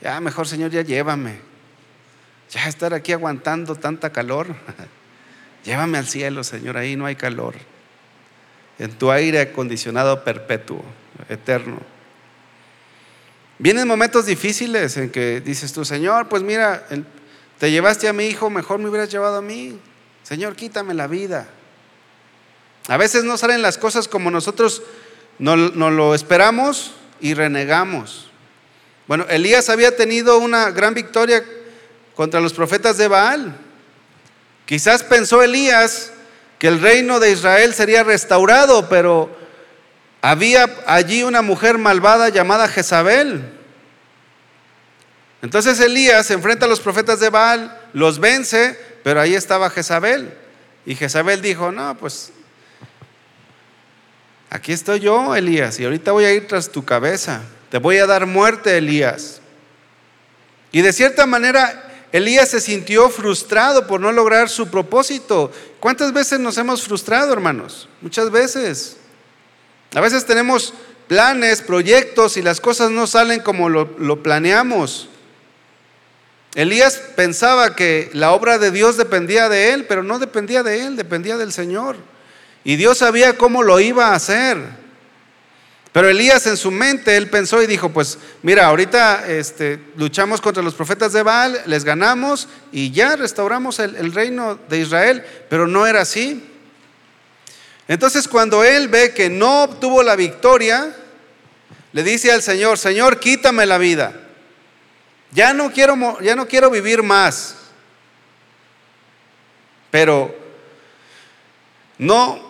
Ya, mejor Señor, ya llévame. Ya estar aquí aguantando tanta calor. [LAUGHS] llévame al cielo, Señor, ahí no hay calor. En tu aire acondicionado perpetuo, eterno. Vienen momentos difíciles en que dices tú, Señor, pues mira, te llevaste a mi hijo, mejor me hubieras llevado a mí. Señor, quítame la vida. A veces no salen las cosas como nosotros no, no lo esperamos y renegamos. Bueno, Elías había tenido una gran victoria contra los profetas de Baal. Quizás pensó Elías que el reino de Israel sería restaurado, pero había allí una mujer malvada llamada Jezabel. Entonces Elías enfrenta a los profetas de Baal, los vence, pero ahí estaba Jezabel. Y Jezabel dijo, no, pues Aquí estoy yo, Elías, y ahorita voy a ir tras tu cabeza. Te voy a dar muerte, Elías. Y de cierta manera, Elías se sintió frustrado por no lograr su propósito. ¿Cuántas veces nos hemos frustrado, hermanos? Muchas veces. A veces tenemos planes, proyectos y las cosas no salen como lo, lo planeamos. Elías pensaba que la obra de Dios dependía de él, pero no dependía de él, dependía del Señor. Y Dios sabía cómo lo iba a hacer. Pero Elías en su mente, él pensó y dijo, pues mira, ahorita este, luchamos contra los profetas de Baal, les ganamos y ya restauramos el, el reino de Israel, pero no era así. Entonces cuando él ve que no obtuvo la victoria, le dice al Señor, Señor, quítame la vida. Ya no quiero, ya no quiero vivir más. Pero no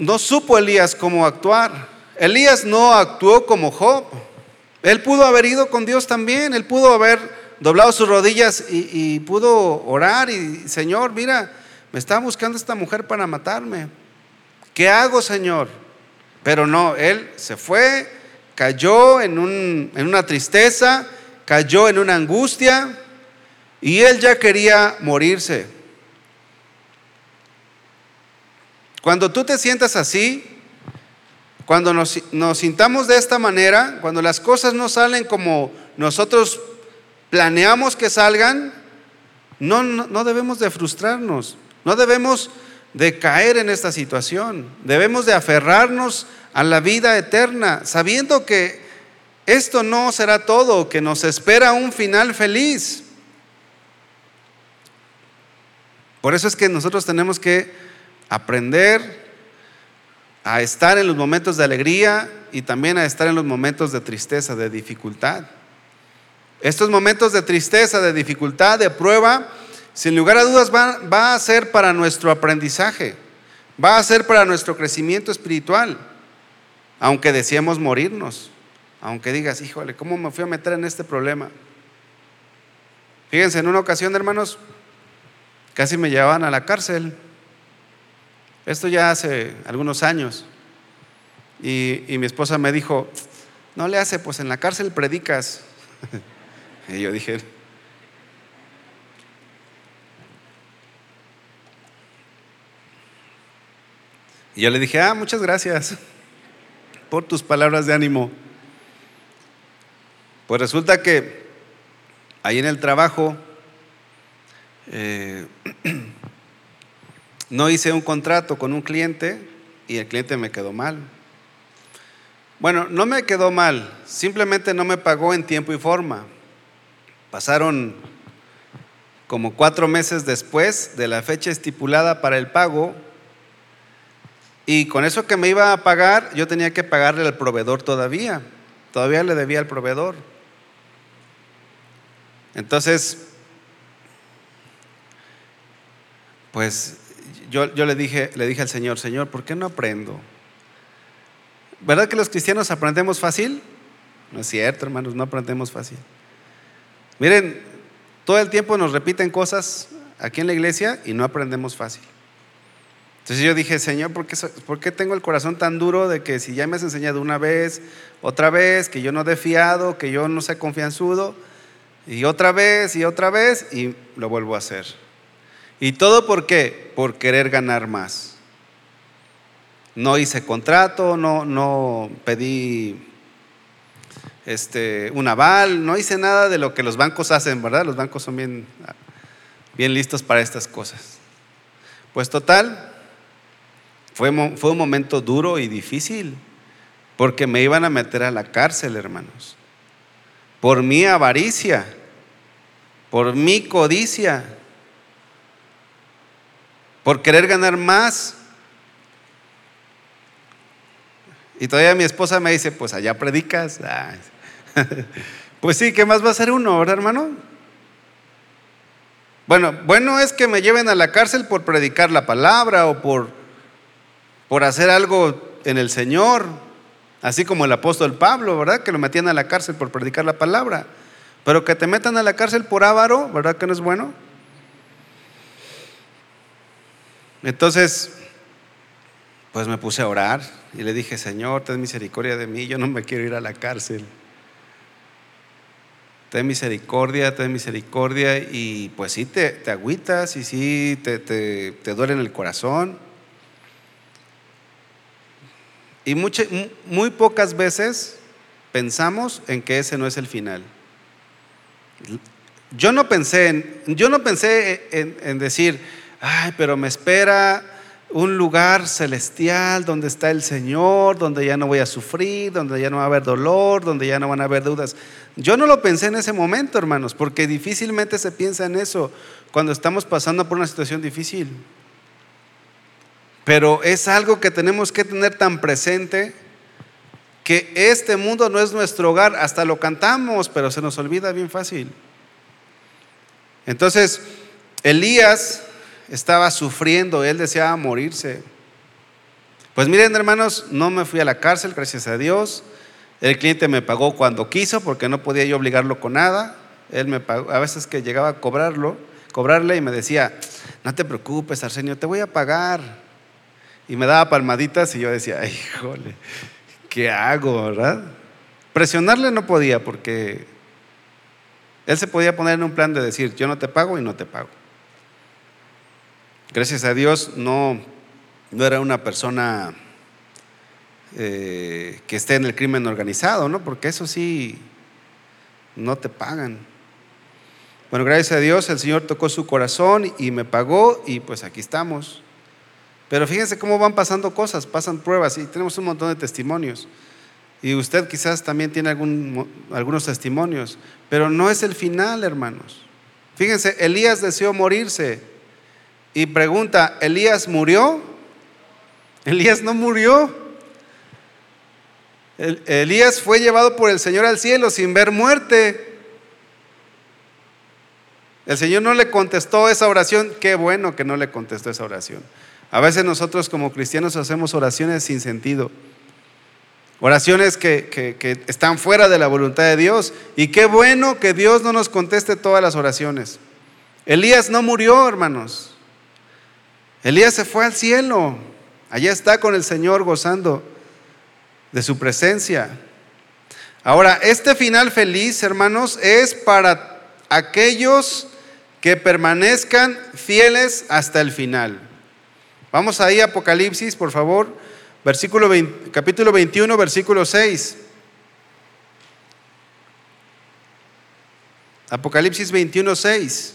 no supo Elías cómo actuar. Elías no actuó como Job. Él pudo haber ido con Dios también, él pudo haber doblado sus rodillas y, pudo orar y, Señor, mira, me está buscando esta mujer para matarme. ¿Qué hago, Señor? Pero no, él se fue, cayó en, en una tristeza, cayó en una angustia y él ya quería morirse. Cuando tú te sientas así, cuando nos, sintamos de esta manera, cuando las cosas no salen como nosotros planeamos que salgan, no, no, debemos de frustrarnos, no debemos de caer en esta situación, debemos de aferrarnos a la vida eterna, sabiendo que esto no será todo, que nos espera un final feliz. Por eso es que nosotros tenemos que aprender a estar en los momentos de alegría y también a estar en los momentos de tristeza, de dificultad. Estos momentos de tristeza, de dificultad, de prueba, sin lugar a dudas va, a ser para nuestro aprendizaje, va a ser para nuestro crecimiento espiritual, aunque deseemos morirnos, aunque digas, híjole, ¿cómo me fui a meter en este problema? Fíjense, en una ocasión, hermanos, casi me llevaban a la cárcel. Esto ya hace algunos años. Y, mi esposa me dijo, no le hace, pues en la cárcel predicas. [LAUGHS] Y yo dije, y yo le dije, ah, muchas gracias por tus palabras de ánimo. Pues resulta que ahí en el trabajo eh, [CLEARS THROAT] no hice un contrato con un cliente y el cliente me quedó mal. Bueno, no me quedó mal, simplemente no me pagó en tiempo y forma. Pasaron como cuatro meses después de la fecha estipulada para el pago y con eso que me iba a pagar, yo tenía que pagarle al proveedor todavía. Todavía le debía al proveedor. Entonces, pues yo, le, dije, le dije al Señor, Señor, ¿por qué no aprendo? ¿Verdad que los cristianos aprendemos fácil? No es cierto, hermanos, no aprendemos fácil. Miren, todo el tiempo nos repiten cosas aquí en la iglesia y no aprendemos fácil. Entonces yo dije, Señor, ¿por qué, ¿por qué, tengo el corazón tan duro de que si ya me has enseñado una vez, otra vez, que yo no he fiado, que yo no sé confianzudo, y otra vez y otra vez, y lo vuelvo a hacer? ¿Y todo por qué? Por querer ganar más. No hice contrato, no, no pedí este, un aval, no hice nada de lo que los bancos hacen, ¿verdad? Los bancos son bien, bien listos para estas cosas. Pues total, fue, fue un momento duro y difícil, porque me iban a meter a la cárcel, hermanos, por mi avaricia, por mi codicia, por querer ganar más. Y todavía mi esposa me dice, pues allá predicas. [LAUGHS] pues sí, ¿qué más va a ser uno, verdad, hermano? Bueno, bueno es que me lleven a la cárcel por predicar la palabra o por, por hacer algo en el Señor, así como el apóstol Pablo, ¿verdad? Que lo metían a la cárcel por predicar la palabra. Pero que te metan a la cárcel por avaro, ¿verdad que no es bueno? Entonces, pues me puse a orar y le dije, Señor, ten misericordia de mí, yo no me quiero ir a la cárcel ten misericordia, ten misericordia, y pues sí te, te agüitas y sí te, te, te, duele en el corazón. Y muy pocas veces pensamos en que ese no es el final. Yo no pensé en, yo no pensé en, en decir, ay, pero me espera un lugar celestial donde está el Señor, donde ya no voy a sufrir, donde ya no va a haber dolor, donde ya no van a haber dudas. Yo no lo pensé en ese momento, hermanos, porque difícilmente se piensa en eso cuando estamos pasando por una situación difícil. Pero es algo que tenemos que tener tan presente que este mundo no es nuestro hogar, hasta lo cantamos, pero se nos olvida bien fácil. Entonces, Elías estaba sufriendo, él deseaba morirse. Pues miren hermanos, no me fui a la cárcel, gracias a Dios. El cliente me pagó cuando quiso porque no podía yo obligarlo con nada. Él me pagó, a veces que llegaba a cobrarlo, cobrarle y me decía, no te preocupes, Arsenio, te voy a pagar. Y me daba palmaditas y yo decía, híjole, ¿qué hago, verdad? Presionarle no podía porque él se podía poner en un plan de decir, yo no te pago y no te pago. Gracias a Dios no, no era una persona eh, que esté en el crimen organizado, ¿no? Porque eso sí, no te pagan. Bueno, gracias a Dios el Señor tocó su corazón y me pagó y pues aquí estamos. Pero fíjense cómo van pasando cosas, pasan pruebas y tenemos un montón de testimonios. Y usted quizás también tiene algunos testimonios, pero no es el final, hermanos. Fíjense, Elías deseó morirse y pregunta, ¿Elías murió? Elías no murió. Elías fue llevado por el Señor al cielo sin ver muerte. El Señor no le contestó esa oración. Qué bueno que no le contestó esa oración. A veces nosotros como cristianos hacemos oraciones sin sentido. Oraciones que, están fuera de la voluntad de Dios. Y qué bueno que Dios no nos conteste todas las oraciones. Elías no murió, hermanos. Elías se fue al cielo. Allá está con el Señor gozando de su presencia. Ahora, este final feliz, hermanos, es para aquellos que permanezcan fieles hasta el final. Vamos ahí Apocalipsis, por favor. Versículo capítulo 21, versículo 6. Apocalipsis 21, 6.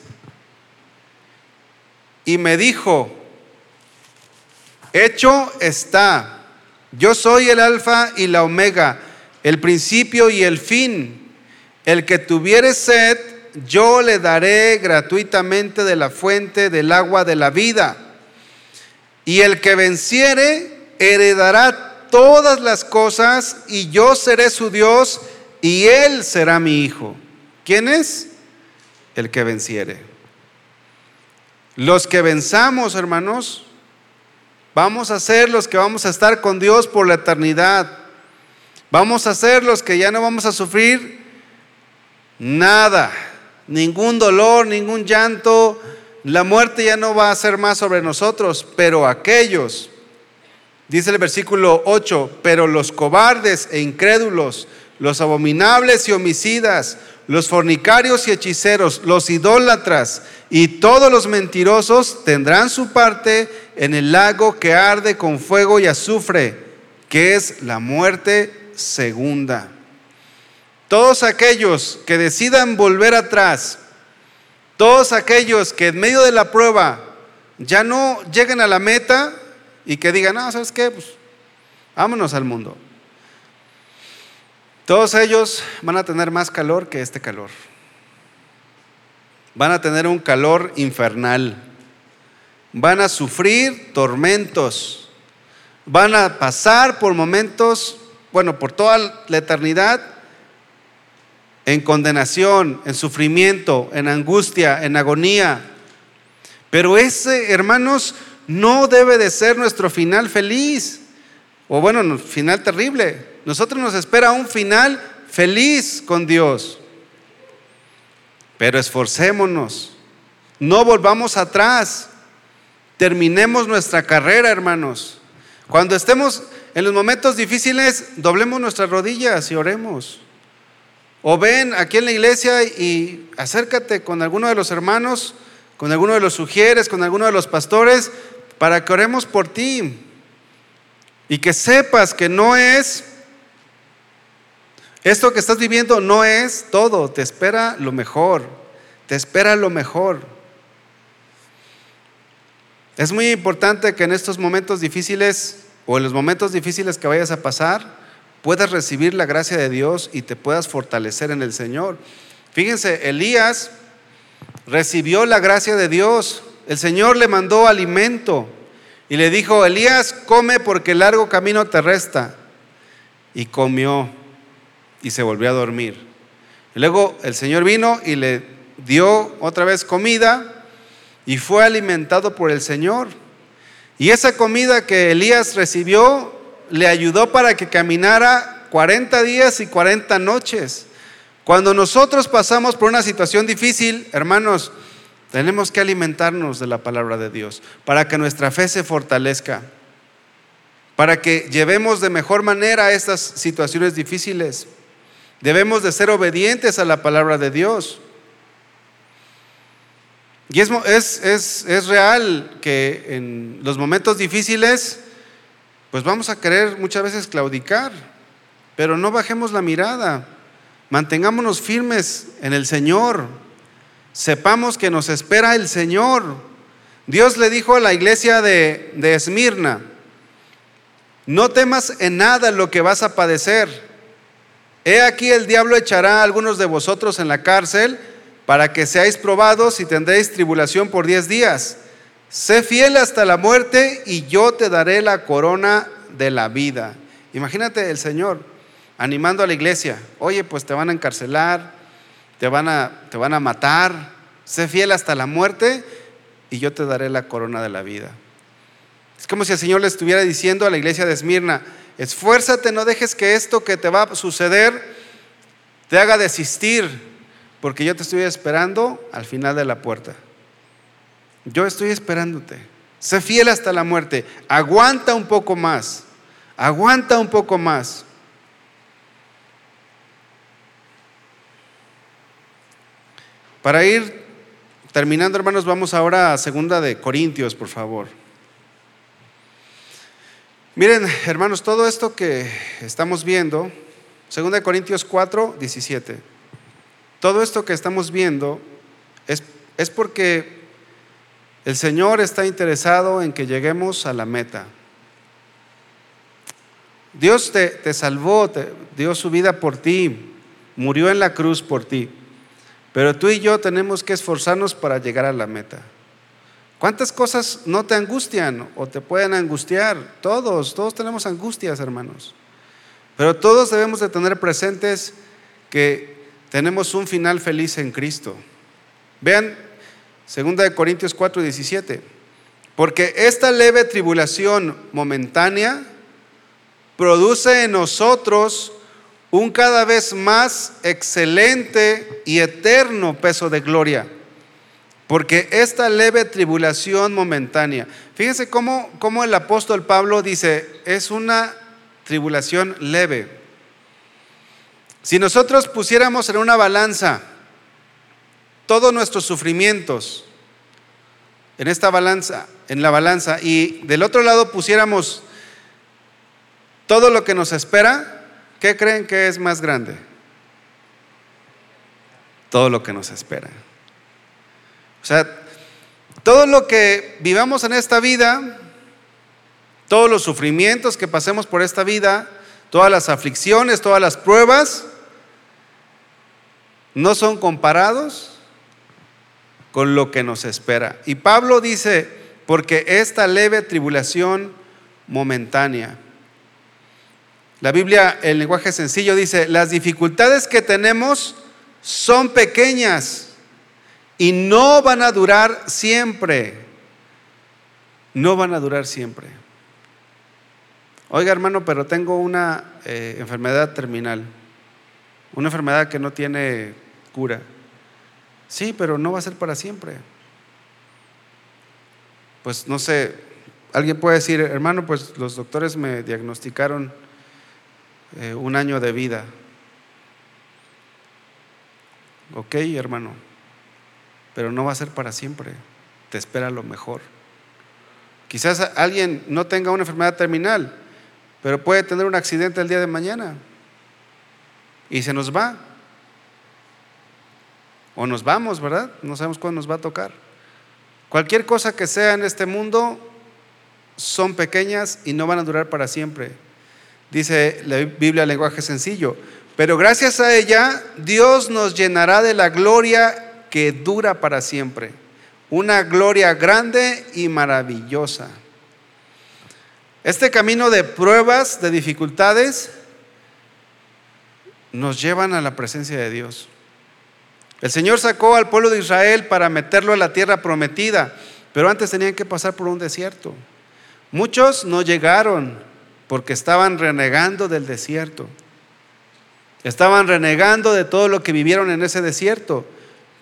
Y me dijo, hecho está, yo soy el alfa y la omega, el principio y el fin. El que tuviere sed, yo le daré gratuitamente de la fuente del agua de la vida. Y el que venciere, heredará todas las cosas y yo seré su Dios y él será mi hijo. ¿Quién es? El que venciere. Los que venzamos, hermanos, vamos a ser los que vamos a estar con Dios por la eternidad. Vamos a ser los que ya no vamos a sufrir nada, ningún dolor, ningún llanto. La muerte ya no va a ser más sobre nosotros, pero aquellos Dice el versículo 8, pero los cobardes e incrédulos, los abominables y homicidas, los fornicarios y hechiceros, los idólatras y todos los mentirosos tendrán su parte en el lago que arde con fuego y azufre, que es la muerte segunda. Todos aquellos que decidan volver atrás, todos aquellos que en medio de la prueba ya no lleguen a la meta, y que digan, no, ¿sabes qué? Pues vámonos al mundo. Todos ellos van a tener más calor que este calor. Van a tener un calor infernal. Van a sufrir tormentos. Van a pasar por momentos, bueno, por toda la eternidad, en condenación, en sufrimiento, en angustia, en agonía. Pero ese, hermanos, no debe de ser nuestro final feliz, o bueno, final terrible. Nosotros nos espera un final feliz con Dios. Pero esforcémonos, no volvamos atrás, terminemos nuestra carrera, hermanos. Cuando estemos en los momentos difíciles, doblemos nuestras rodillas y oremos. O ven aquí en la iglesia y acércate con alguno de los hermanos, con alguno de los sugieres, con alguno de los pastores para que oremos por ti y que sepas que no es, esto que estás viviendo no es todo, te espera lo mejor, te espera lo mejor. Es muy importante que en estos momentos difíciles o en los momentos difíciles que vayas a pasar, puedas recibir la gracia de Dios y te puedas fortalecer en el Señor. Fíjense, Elías recibió la gracia de Dios el Señor le mandó alimento y le dijo, Elías, come porque el largo camino te resta. Y comió y se volvió a dormir. luego el Señor vino y le dio otra vez comida y fue alimentado por el Señor. Y esa comida que Elías recibió le ayudó para que caminara 40 días y 40 noches. Cuando nosotros pasamos por una situación difícil, hermanos, tenemos que alimentarnos de la palabra de Dios para que nuestra fe se fortalezca, para que llevemos de mejor manera estas situaciones difíciles. Debemos de ser obedientes a la palabra de Dios. Y es, es, es, real que en los momentos difíciles, pues vamos a querer muchas veces claudicar, pero no bajemos la mirada, mantengámonos firmes en el Señor, sepamos que nos espera el Señor. Dios le dijo a la iglesia de, de Esmirna, no temas en nada lo que vas a padecer. He aquí el diablo echará a algunos de vosotros en la cárcel para que seáis probados y tendréis tribulación por diez días. Sé fiel hasta la muerte y yo te daré la corona de la vida. Imagínate el Señor animando a la iglesia. Oye, pues te van a encarcelar, te van a, te van a matar. Sé fiel hasta la muerte y yo te daré la corona de la vida. Es como si el Señor le estuviera diciendo a la iglesia de Esmirna, esfuérzate, no dejes que esto que te va a suceder te haga desistir porque yo te estoy esperando al final de la puerta. Yo estoy esperándote. Sé fiel hasta la muerte. Aguanta un poco más. Aguanta un poco más. Para ir terminando, hermanos, vamos ahora a segunda de Corintios, por favor. Miren, hermanos, todo esto que estamos viendo, segunda de Corintios 4, 17. Todo esto que estamos viendo es, es porque el Señor está interesado en que lleguemos a la meta. Dios te, te salvó, te dio su vida por ti, murió en la cruz por ti. Pero tú y yo tenemos que esforzarnos para llegar a la meta. ¿Cuántas cosas no te angustian o te pueden angustiar? Todos, todos tenemos angustias, hermanos. Pero todos debemos de tener presentes que tenemos un final feliz en Cristo. Vean 2 Corintios 4, 17. Porque esta leve tribulación momentánea produce en nosotros un cada vez más excelente y eterno peso de gloria. Porque esta leve tribulación momentánea, fíjense cómo, cómo el apóstol Pablo dice, es una tribulación leve. Si nosotros pusiéramos en una balanza todos nuestros sufrimientos, en esta balanza, en la balanza, y del otro lado pusiéramos todo lo que nos espera, ¿qué creen que es más grande? Todo lo que nos espera. O sea, todo lo que vivamos en esta vida, todos los sufrimientos que pasemos por esta vida, todas las aflicciones, todas las pruebas, no son comparados con lo que nos espera. Y Pablo dice, porque esta leve tribulación momentánea. La Biblia, el lenguaje sencillo, dice, las dificultades que tenemos son pequeñas y no van a durar siempre. No van a durar siempre. Oiga hermano, pero tengo una eh, enfermedad terminal, una enfermedad que no tiene cura. Sí, pero no va a ser para siempre. Pues no sé, alguien puede decir, hermano, pues los doctores me diagnosticaron eh, un año de vida. Ok, hermano, pero no va a ser para siempre. Te espera lo mejor. Quizás alguien no tenga una enfermedad terminal, pero puede tener un accidente el día de mañana y se nos va. O nos vamos, ¿verdad? No sabemos cuándo nos va a tocar. Cualquier cosa que sea en este mundo son pequeñas y no van a durar para siempre. Dice la Biblia lenguaje sencillo. Pero gracias a ella, Dios nos llenará de la gloria que dura para siempre. Una gloria grande y maravillosa. Este camino de pruebas, de dificultades, nos llevan a la presencia de Dios. El Señor sacó al pueblo de Israel para meterlo en la tierra prometida, pero antes tenían que pasar por un desierto. Muchos no llegaron porque estaban renegando del desierto. Estaban renegando de todo lo que vivieron en ese desierto,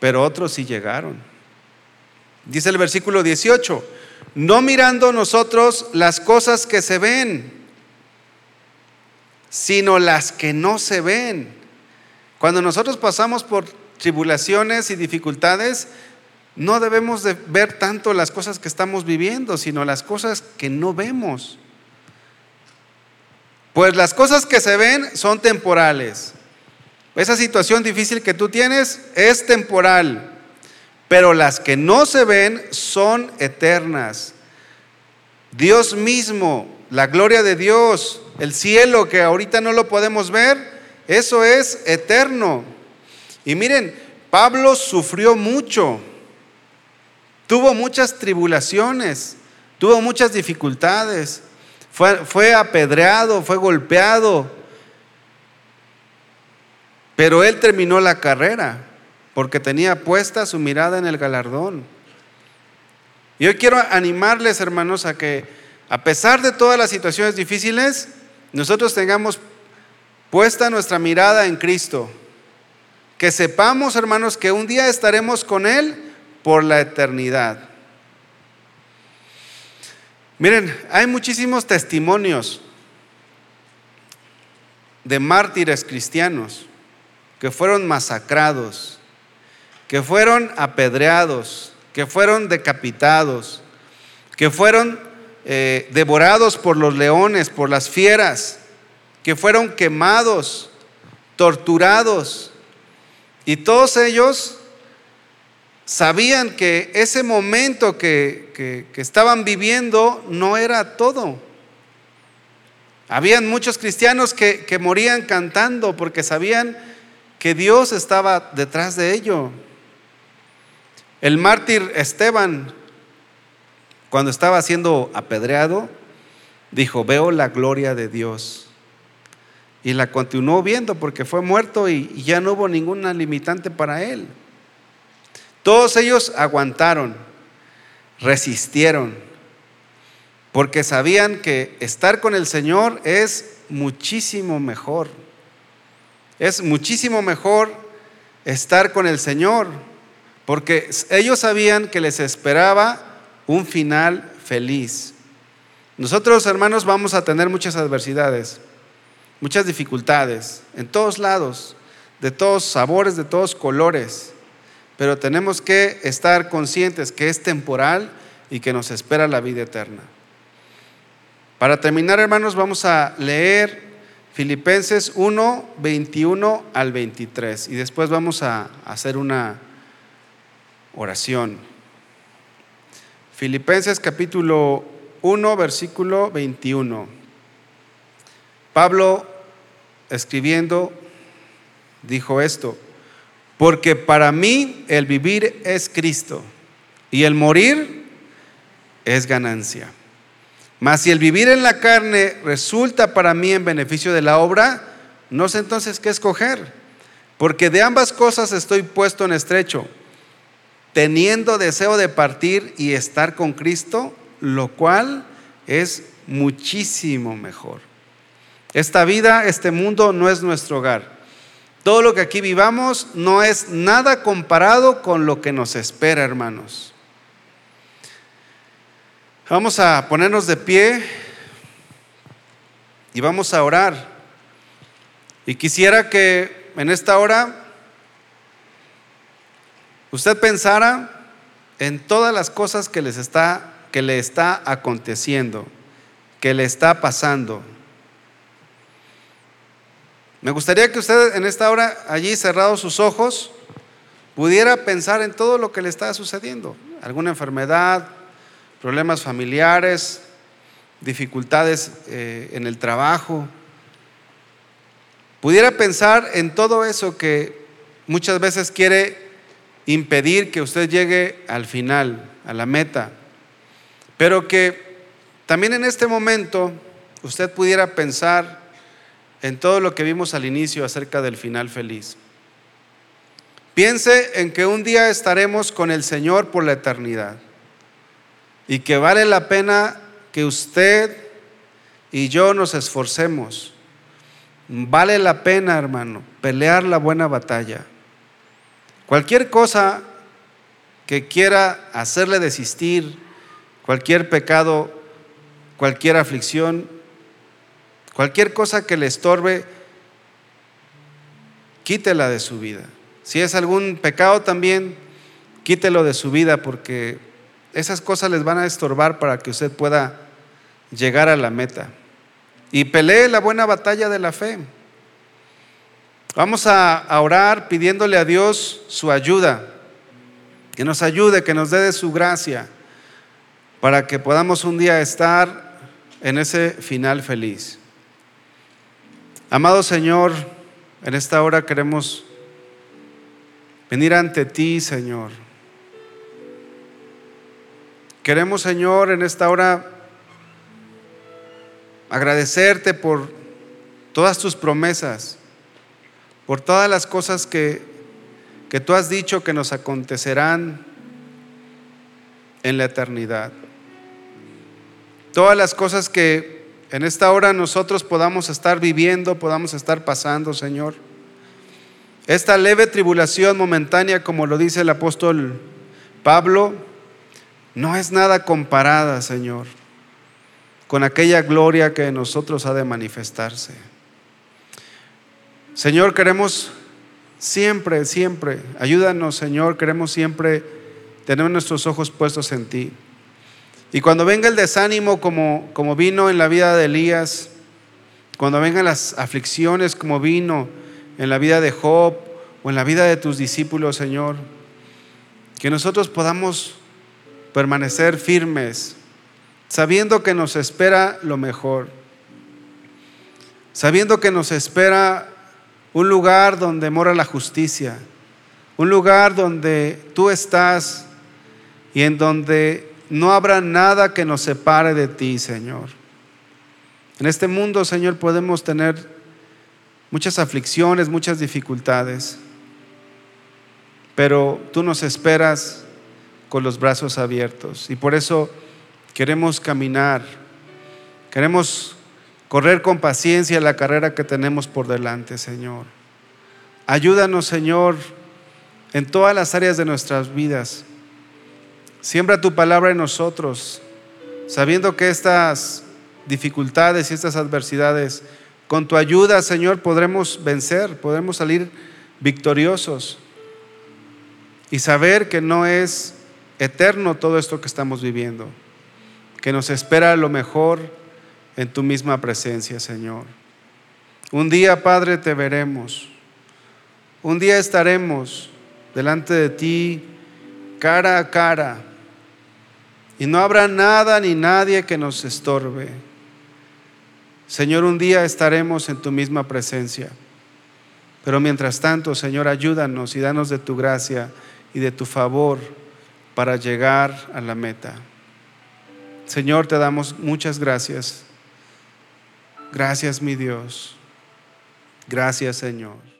pero otros sí llegaron. Dice el versículo 18, no mirando nosotros las cosas que se ven, sino las que no se ven. Cuando nosotros pasamos por tribulaciones y dificultades, no debemos de ver tanto las cosas que estamos viviendo, sino las cosas que no vemos. Pues las cosas que se ven son temporales. Esa situación difícil que tú tienes es temporal, pero las que no se ven son eternas. Dios mismo, la gloria de Dios, el cielo que ahorita no lo podemos ver, eso es eterno. Y miren, Pablo sufrió mucho, tuvo muchas tribulaciones, tuvo muchas dificultades. Fue, apedreado, fue golpeado. Pero él terminó la carrera porque tenía puesta su mirada en el galardón. Y hoy quiero animarles, hermanos, a que a pesar de todas las situaciones difíciles, nosotros tengamos puesta nuestra mirada en Cristo. Que sepamos, hermanos, que un día estaremos con Él por la eternidad. Miren, hay muchísimos testimonios de mártires cristianos que fueron masacrados, que fueron apedreados, que fueron decapitados, que fueron eh, devorados por los leones, por las fieras, que fueron quemados, torturados. Y todos ellos sabían que ese momento que, estaban viviendo no era todo. Habían muchos cristianos que, que morían cantando porque sabían que Dios estaba detrás de ello. El mártir Esteban, cuando estaba siendo apedreado, dijo, veo la gloria de Dios. Y la continuó viendo porque fue muerto y ya no hubo ninguna limitante para él. Todos ellos aguantaron, resistieron, porque sabían que estar con el Señor es muchísimo mejor. Es muchísimo mejor estar con el Señor, porque ellos sabían que les esperaba un final feliz. Nosotros, hermanos, vamos a tener muchas adversidades, muchas dificultades, en todos lados, de todos sabores, de todos colores pero tenemos que estar conscientes que es temporal y que nos espera la vida eterna. Para terminar, hermanos, vamos a leer Filipenses 1, 21 al 23 y después vamos a hacer una oración. Filipenses capítulo 1, versículo 21. Pablo, escribiendo, dijo esto. Porque para mí el vivir es Cristo y el morir es ganancia. Mas si el vivir en la carne resulta para mí en beneficio de la obra, no sé entonces qué escoger. Porque de ambas cosas estoy puesto en estrecho, teniendo deseo de partir y estar con Cristo, lo cual es muchísimo mejor. Esta vida, este mundo no es nuestro hogar. Todo lo que aquí vivamos no es nada comparado con lo que nos espera, hermanos. Vamos a ponernos de pie y vamos a orar. Y quisiera que en esta hora usted pensara en todas las cosas que les está que le está aconteciendo, que le está pasando. Me gustaría que usted en esta hora, allí cerrado sus ojos, pudiera pensar en todo lo que le está sucediendo. Alguna enfermedad, problemas familiares, dificultades eh, en el trabajo. Pudiera pensar en todo eso que muchas veces quiere impedir que usted llegue al final, a la meta. Pero que también en este momento usted pudiera pensar en todo lo que vimos al inicio acerca del final feliz. Piense en que un día estaremos con el Señor por la eternidad y que vale la pena que usted y yo nos esforcemos Vale la pena, hermano, pelear la buena batalla. Cualquier cosa que quiera hacerle desistir, cualquier pecado, cualquier aflicción, cualquier cosa que le estorbe, quítela de su vida. Si es algún pecado también, quítelo de su vida porque esas cosas les van a estorbar para que usted pueda llegar a la meta. Y pelee la buena batalla de la fe. Vamos a, orar pidiéndole a Dios su ayuda, que nos ayude, que nos dé de su gracia, para que podamos un día estar en ese final feliz. Amado Señor, en esta hora queremos venir ante ti, Señor. Queremos, Señor, en esta hora agradecerte por todas tus promesas, por todas las cosas que, que tú has dicho que nos acontecerán en la eternidad. Todas las cosas que en esta hora nosotros podamos estar viviendo, podamos estar pasando, Señor. Esta leve tribulación momentánea, como lo dice el apóstol Pablo, no es nada comparada, Señor con aquella gloria que en nosotros ha de manifestarse. Señor, queremos siempre, siempre, ayúdanos, Señor, queremos siempre tener nuestros ojos puestos en ti. Y cuando venga el desánimo como, como vino en la vida de Elías, cuando vengan las aflicciones como vino en la vida de Job o en la vida de tus discípulos, Señor, que nosotros podamos permanecer firmes, sabiendo que nos espera lo mejor, sabiendo que nos espera un lugar donde mora la justicia, un lugar donde tú estás y en donde no habrá nada que nos separe de ti, Señor. En este mundo, Señor, podemos tener muchas aflicciones, muchas dificultades, pero tú nos esperas con los brazos abiertos y por eso queremos caminar, queremos correr con paciencia la carrera que tenemos por delante, Señor. Ayúdanos, Señor, en todas las áreas de nuestras vidas. Siembra tu palabra en nosotros, sabiendo que estas dificultades y estas adversidades, con tu ayuda, Señor, podremos vencer, podremos salir victoriosos y saber que no es eterno todo esto que estamos viviendo que nos espera lo mejor en tu misma presencia, Señor. Un día, Padre, te veremos. Un día estaremos delante de ti cara a cara y no habrá nada ni nadie que nos estorbe. Señor, un día estaremos en tu misma presencia. Pero mientras tanto, Señor, ayúdanos y danos de tu gracia y de tu favor para llegar a la meta. Señor, te damos muchas gracias. Gracias, mi Dios. Gracias, Señor.